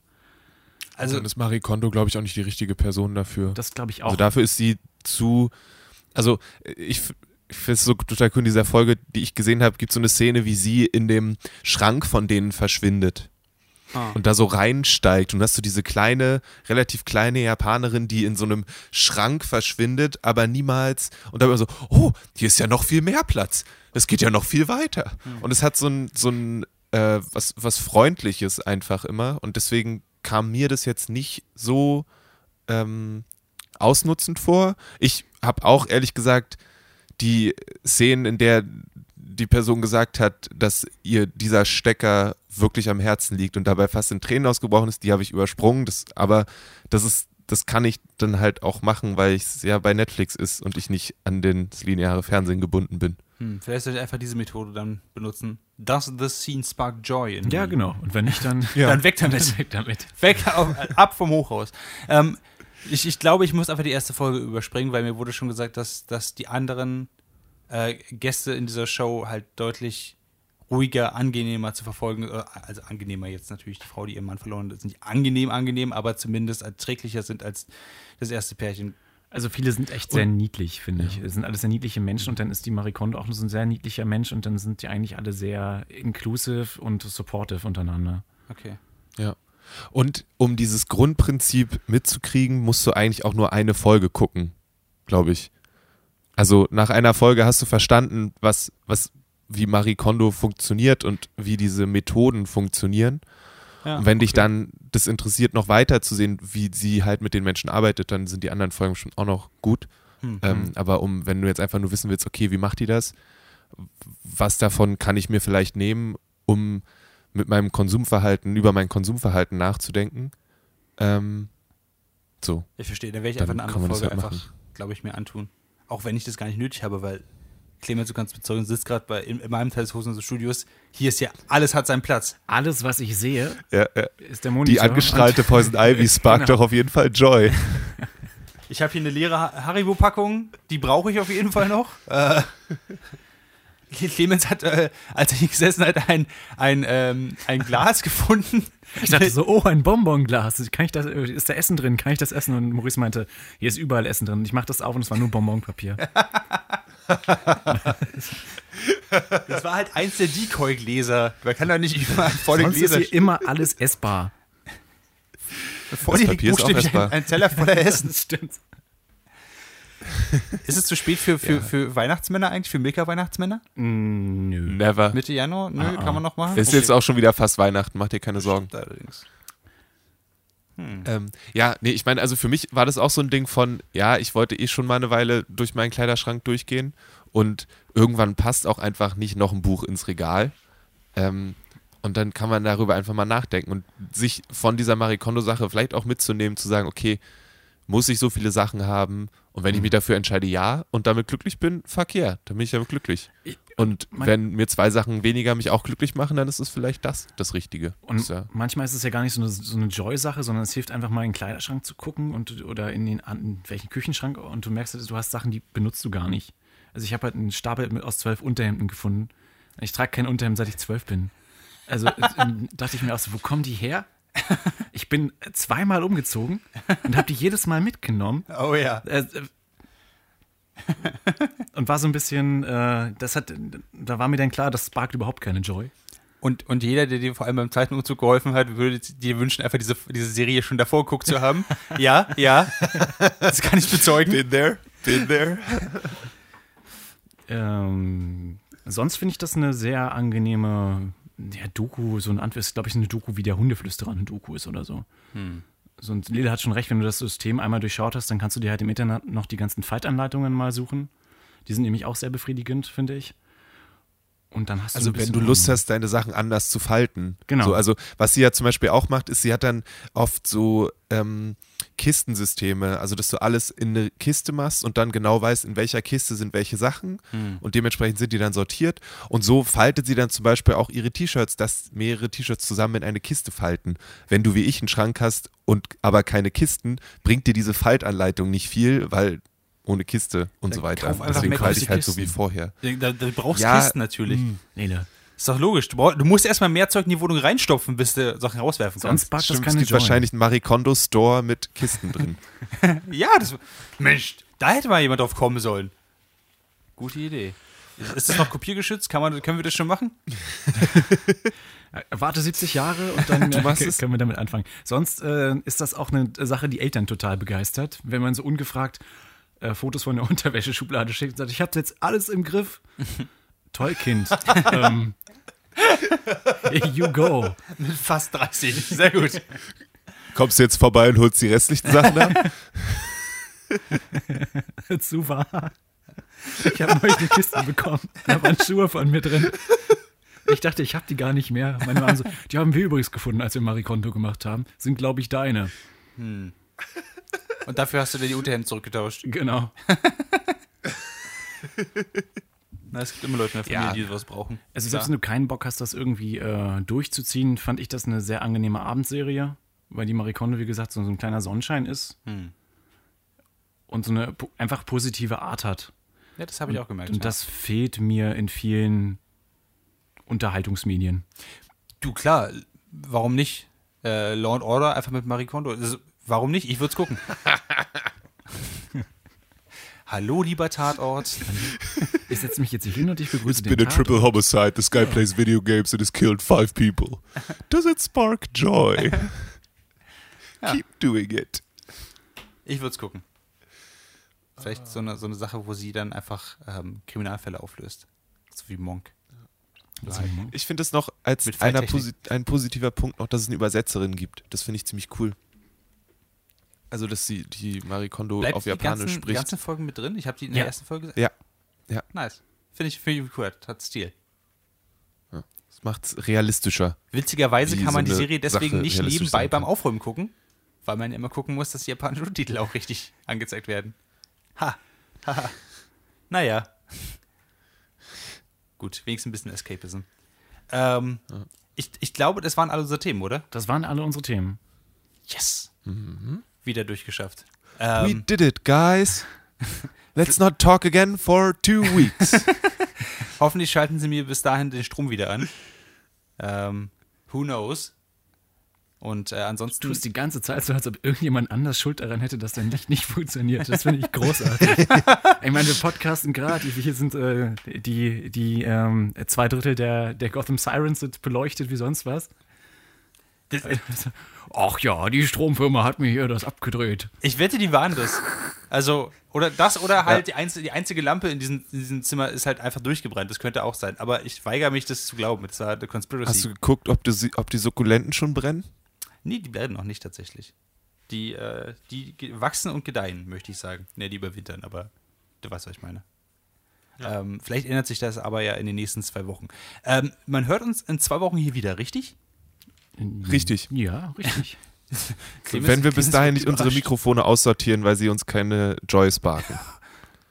Also dann ist Marie Kondo, glaube ich, auch nicht die richtige Person dafür. Das glaube ich auch. Also dafür ist sie zu. Also ich, ich finde es so total cool in dieser Folge, die ich gesehen habe, gibt es so eine Szene, wie sie in dem Schrank von denen verschwindet. Ah. Und da so reinsteigt und hast du diese kleine, relativ kleine Japanerin, die in so einem Schrank verschwindet, aber niemals und dann immer so, oh, hier ist ja noch viel mehr Platz. Es geht ja noch viel weiter. Und es hat so ein, so ein äh, was, was Freundliches einfach immer. Und deswegen kam mir das jetzt nicht so ähm, ausnutzend vor. Ich habe auch ehrlich gesagt die Szenen, in der die Person gesagt hat, dass ihr dieser Stecker wirklich am Herzen liegt und dabei fast in Tränen ausgebrochen ist, die habe ich übersprungen. Das, aber das ist, das kann ich dann halt auch machen, weil es ja bei Netflix ist und ich nicht an den, das lineare Fernsehen gebunden bin. Hm, vielleicht sollte ich einfach diese Methode dann benutzen. Does the scene spark joy in Ja, genau. Und wenn nicht, dann, Dann weg damit. dann weg damit. Weg, auf, ab vom Hochhaus. Ähm, ich, ich glaube, ich muss einfach die erste Folge überspringen, weil mir wurde schon gesagt, dass, dass die anderen äh, Gäste in dieser Show halt deutlich ruhiger, angenehmer zu verfolgen, äh, also angenehmer jetzt natürlich die Frau, die ihren Mann verloren hat, ist nicht angenehm, angenehm, aber zumindest erträglicher sind als das erste Pärchen. Also viele sind echt sehr niedlich, finde ich. Es sind alles sehr niedliche Menschen und dann ist die Marie Kondo auch nur so ein sehr niedlicher Mensch und dann sind die eigentlich alle sehr inclusive und supportive untereinander. Okay. Ja. Und um dieses Grundprinzip mitzukriegen, musst du eigentlich auch nur eine Folge gucken, glaube ich. Also nach einer Folge hast du verstanden, was, was, wie Marie Kondo funktioniert und wie diese Methoden funktionieren. Ja, und wenn dich okay. dann das interessiert, noch weiter zu sehen, wie sie halt mit den Menschen arbeitet, dann sind die anderen Folgen schon auch noch gut. Hm. Ähm, aber um, wenn du jetzt einfach nur wissen willst, okay, wie macht die das? Was davon kann ich mir vielleicht nehmen, um mit meinem Konsumverhalten, über mein Konsumverhalten nachzudenken? Ähm, so. Ich verstehe, dann werde ich Dann einfach eine kann andere man das Folge halt einfach, glaube ich, mir antun. Auch wenn ich das gar nicht nötig habe, weil Clemens, du kannst bezeugen, sitzt gerade bei in, in meinem Teil des Hosen unseres Studios. Hier ist ja, alles hat seinen Platz. Alles, was ich sehe, Ja, ja. ist der Monitor. Die angestrahlte Poison Ivy sparkt Genau. doch auf jeden Fall Joy. Ich habe hier eine leere Ha- Haribo-Packung, die brauche ich auf jeden Fall noch. Äh, Clemens hat, äh, als er hier gesessen hat, ein, ein, ähm, ein Glas gefunden. Ich dachte so, oh, ein Bonbonglas. Kann ich das, ist da Essen drin? Kann ich das essen? Und Maurice meinte, hier ist überall Essen drin. Ich mache das auf und es war nur Bonbonpapier. Das war halt eins der Decoy-Gläser. Man kann da nicht überall volle Sonst ist Gläser hier immer alles essbar. vor dir Papier ist auch buchstäblich ein, essbar. ein Teller voller Essen. Das stimmt. Ist es zu spät für, für, für Weihnachtsmänner eigentlich, für Milka-Weihnachtsmänner? Mm, Nö. Never. Mitte Januar? Nö, Ah, ah. kann man noch machen? Ist jetzt auch schon wieder fast Weihnachten, mach dir keine Sorgen. Allerdings. Ähm, ja, nee, ich meine, also für mich war das auch so ein Ding von, ja, ich wollte eh schon mal eine Weile durch meinen Kleiderschrank durchgehen und irgendwann passt auch einfach nicht noch ein Buch ins Regal. Ähm, und dann kann man darüber einfach mal nachdenken und sich von dieser Marie Kondo-Sache vielleicht auch mitzunehmen, zu sagen, okay, muss ich so viele Sachen haben? Und wenn ich mich dafür entscheide, ja, und damit glücklich bin, fuck yeah, dann bin ich damit glücklich. Ich- Und wenn mir zwei Sachen weniger mich auch glücklich machen, dann ist es vielleicht das das Richtige. Und ja, manchmal ist es ja gar nicht so eine, so eine Joy-Sache, sondern es hilft einfach mal in den Kleiderschrank zu gucken und, oder in den in welchen Küchenschrank und du merkst, du hast Sachen, die benutzt du gar nicht. Also ich habe halt einen Stapel mit, aus zwölf Unterhemden gefunden. Ich trage kein Unterhemd, seit ich zwölf bin. Also ähm, dachte ich mir auch so, wo kommen die her? Ich bin zweimal umgezogen und habe die jedes Mal mitgenommen. Oh ja. Äh, äh, und war so ein bisschen, äh, das hat, da war mir dann klar, das sparkt überhaupt keine Joy. Und, und jeder, der dir vor allem beim zweiten Umzug geholfen hat, würde dir wünschen, einfach diese, diese Serie schon davor geguckt zu haben. ja, ja. Das kann ich bezeugen. Been there, been there. Ähm, sonst finde ich das eine sehr angenehme ja, Doku, so ein Antwort ist, glaube ich, eine Doku, wie der Hundeflüsterer eine Doku ist oder so. So und Lila hat schon recht, wenn du das System einmal durchschaut hast, dann kannst du dir halt im Internet noch die ganzen Fight-Anleitungen mal suchen. Die sind nämlich auch sehr befriedigend, finde ich. Und dann hast du Also ein wenn du Lust hast, deine Sachen anders zu falten. Genau. So, also was sie ja zum Beispiel auch macht, ist, sie hat dann oft so ähm, Kistensysteme, also dass du alles in eine Kiste machst und dann genau weißt, in welcher Kiste sind welche Sachen und dementsprechend sind die dann sortiert. Und so faltet sie dann zum Beispiel auch ihre T-Shirts, dass mehrere T-Shirts zusammen in eine Kiste falten. Wenn du wie ich einen Schrank hast und aber keine Kisten, bringt dir diese Faltanleitung nicht viel, weil ohne Kiste und Dann so weiter. Deswegen falte ich halt so wie Kisten. vorher. Da, da brauchst Ja, Kisten natürlich. Lila. Ist doch logisch. Du, brauch, du musst erstmal mehr Zeug in die Wohnung reinstopfen, bis du Sachen rauswerfen Sonst kannst. das Stimmt, es keine gibt Joy. wahrscheinlich einen Marie Kondo Store mit Kisten drin. Ja, das. Mensch, da hätte mal jemand drauf kommen sollen. Gute Idee. Ist das noch kopiergeschützt? Kann man, können wir das schon machen? Warte 70 Jahre und dann äh, es? können wir damit anfangen. Sonst äh, ist das auch eine Sache, die Eltern total begeistert, wenn man so ungefragt äh, Fotos von der Unterwäscheschublade schickt und sagt, ich habe jetzt alles im Griff. Toll, Kind. ähm, you go. Mit fast 30. Sehr gut. Kommst du jetzt vorbei und holst die restlichen Sachen ab? Zu wahr. Ich habe neulich eine Kiste bekommen. Da waren Schuhe von mir drin. Ich dachte, ich habe die gar nicht mehr. Meine Mama so, die haben wir übrigens gefunden, als wir Marikonto gemacht haben. Sind, glaube ich, deine. Und dafür hast du dir die Unterhemden zurückgetauscht. Genau. Na, es gibt immer Leute in der Familie, Ja. die sowas brauchen. Also selbst wenn du keinen Bock hast, das irgendwie äh, durchzuziehen, fand ich das eine sehr angenehme Abendserie, weil die Marikonde, wie gesagt, so, so ein kleiner Sonnenschein ist Hm. und so eine einfach positive Art hat. Ja, das habe ich auch gemerkt. Und ja. das fehlt mir in vielen Unterhaltungsmedien. Du, klar, warum nicht? Äh, Law and Order einfach mit Marie Kondo. Also, warum nicht? Ich würde es gucken. Hallo, lieber Tatort. Ich setze mich jetzt hier hin und ich begrüße It's den been a Tatort. triple homicide. This guy plays video games and has killed five people. Does it spark joy? Ja. Keep doing it. Ich würde es gucken. Vielleicht so eine, so eine Sache, wo sie dann einfach ähm, Kriminalfälle auflöst. So wie Monk. Ich finde es noch als Mit einer posi ein positiver Punkt noch, dass es eine Übersetzerin gibt. Das finde ich ziemlich cool. Also, dass sie die Marie Kondo Bleibt auf die Japanisch ganzen, die spricht. ganzen Folgen mit drin? Ich habe die in Ja. der ersten Folge Ja. Ja. Nice. Finde ich, find ich cool. Hat Stil. Das macht es realistischer. Witzigerweise kann man so die Serie deswegen Sache nicht nebenbei beim. Aufräumen gucken, weil man immer gucken muss, dass die japanischen Untertitel auch richtig angezeigt werden. Ha. Haha. naja. Gut, wenigstens ein bisschen Escapism. Ähm, ich, ich glaube, das waren alle unsere Themen, oder? Das waren alle unsere Themen. Yes. Mhm. Wieder durchgeschafft. We Ähm, did it, guys. Let's not talk again for two weeks. hoffentlich schalten sie mir bis dahin den Strom wieder an. Ähm, who knows? Und äh, Du ansonsten. tust die ganze Zeit so, als ob irgendjemand anders Schuld daran hätte, dass dein Licht nicht funktioniert. Das finde ich großartig. ich meine, wir podcasten gerade. Hier sind äh, die, die ähm, zwei Drittel der, der Gotham Sirens sind beleuchtet wie sonst was. Ach ja, die Stromfirma hat mir hier das abgedreht. Ich wette, die waren das. Also, oder das, oder halt die, einzige, die einzige Lampe in diesem, in diesem Zimmer ist halt einfach durchgebrannt. Das könnte auch sein. Aber ich weigere mich, das zu glauben. Das war eine Conspiracy. Hast du geguckt, ob, die, ob die Sukkulenten schon brennen? nee, die werden noch nicht tatsächlich. Die, äh, die wachsen und gedeihen, möchte ich sagen. Ne, die überwintern, aber du weißt, was ich meine. Ähm, vielleicht ändert sich das aber ja in den nächsten zwei Wochen. Ähm, man hört uns in zwei Wochen hier wieder, richtig? Richtig. Ja, richtig. Wenn wir bis dahin nicht unsere. Mikrofone aussortieren, weil sie uns keine Joy sparken.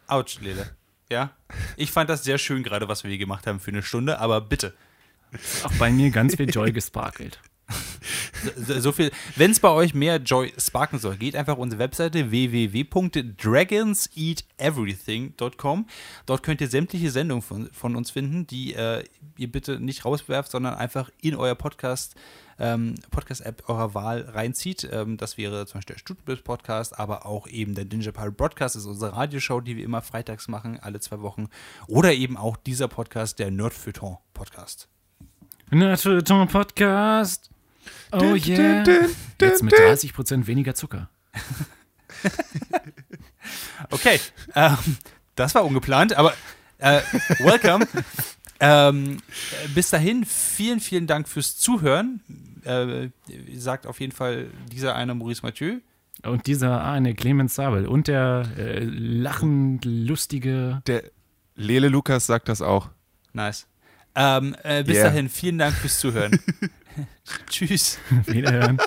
Autsch, Lele. Ja? Ich fand das sehr schön gerade, was wir hier gemacht haben für eine Stunde, aber bitte. Auch bei mir ganz viel Joy gesparkelt. So, so viel. Wenn es bei euch mehr Joy sparken soll, geht einfach auf unsere Webseite www.dragonseateverything.com. Dort könnt ihr sämtliche Sendungen von, von uns finden, die äh, ihr bitte nicht rauswerft, sondern einfach in euer Podcast, ähm, Podcast-App eurer Wahl reinzieht. Ähm, das wäre zum Beispiel der Stutenbild-Podcast, aber auch eben der Ninja Pirate Broadcast, das ist unsere Radioshow, die wir immer freitags machen, alle zwei Wochen. Oder eben auch dieser Podcast, der Nerdfeuilleton Podcast. Nerdfeuilleton Podcast. Oh Dun, yeah. dun, dun, Jetzt mit 30% weniger Zucker. Okay, ähm, das war ungeplant, aber äh, welcome. ähm, äh, bis dahin, vielen, vielen Dank fürs Zuhören. Äh, sagt auf jeden Fall dieser eine Maurice Mathieu. Und dieser eine Clemens Sabel und der äh, lachend lustige. Der Lele Lukas sagt das auch. Nice. Ähm, äh, bis Yeah. dahin, vielen Dank fürs Zuhören. Tschüss. Wiederhören.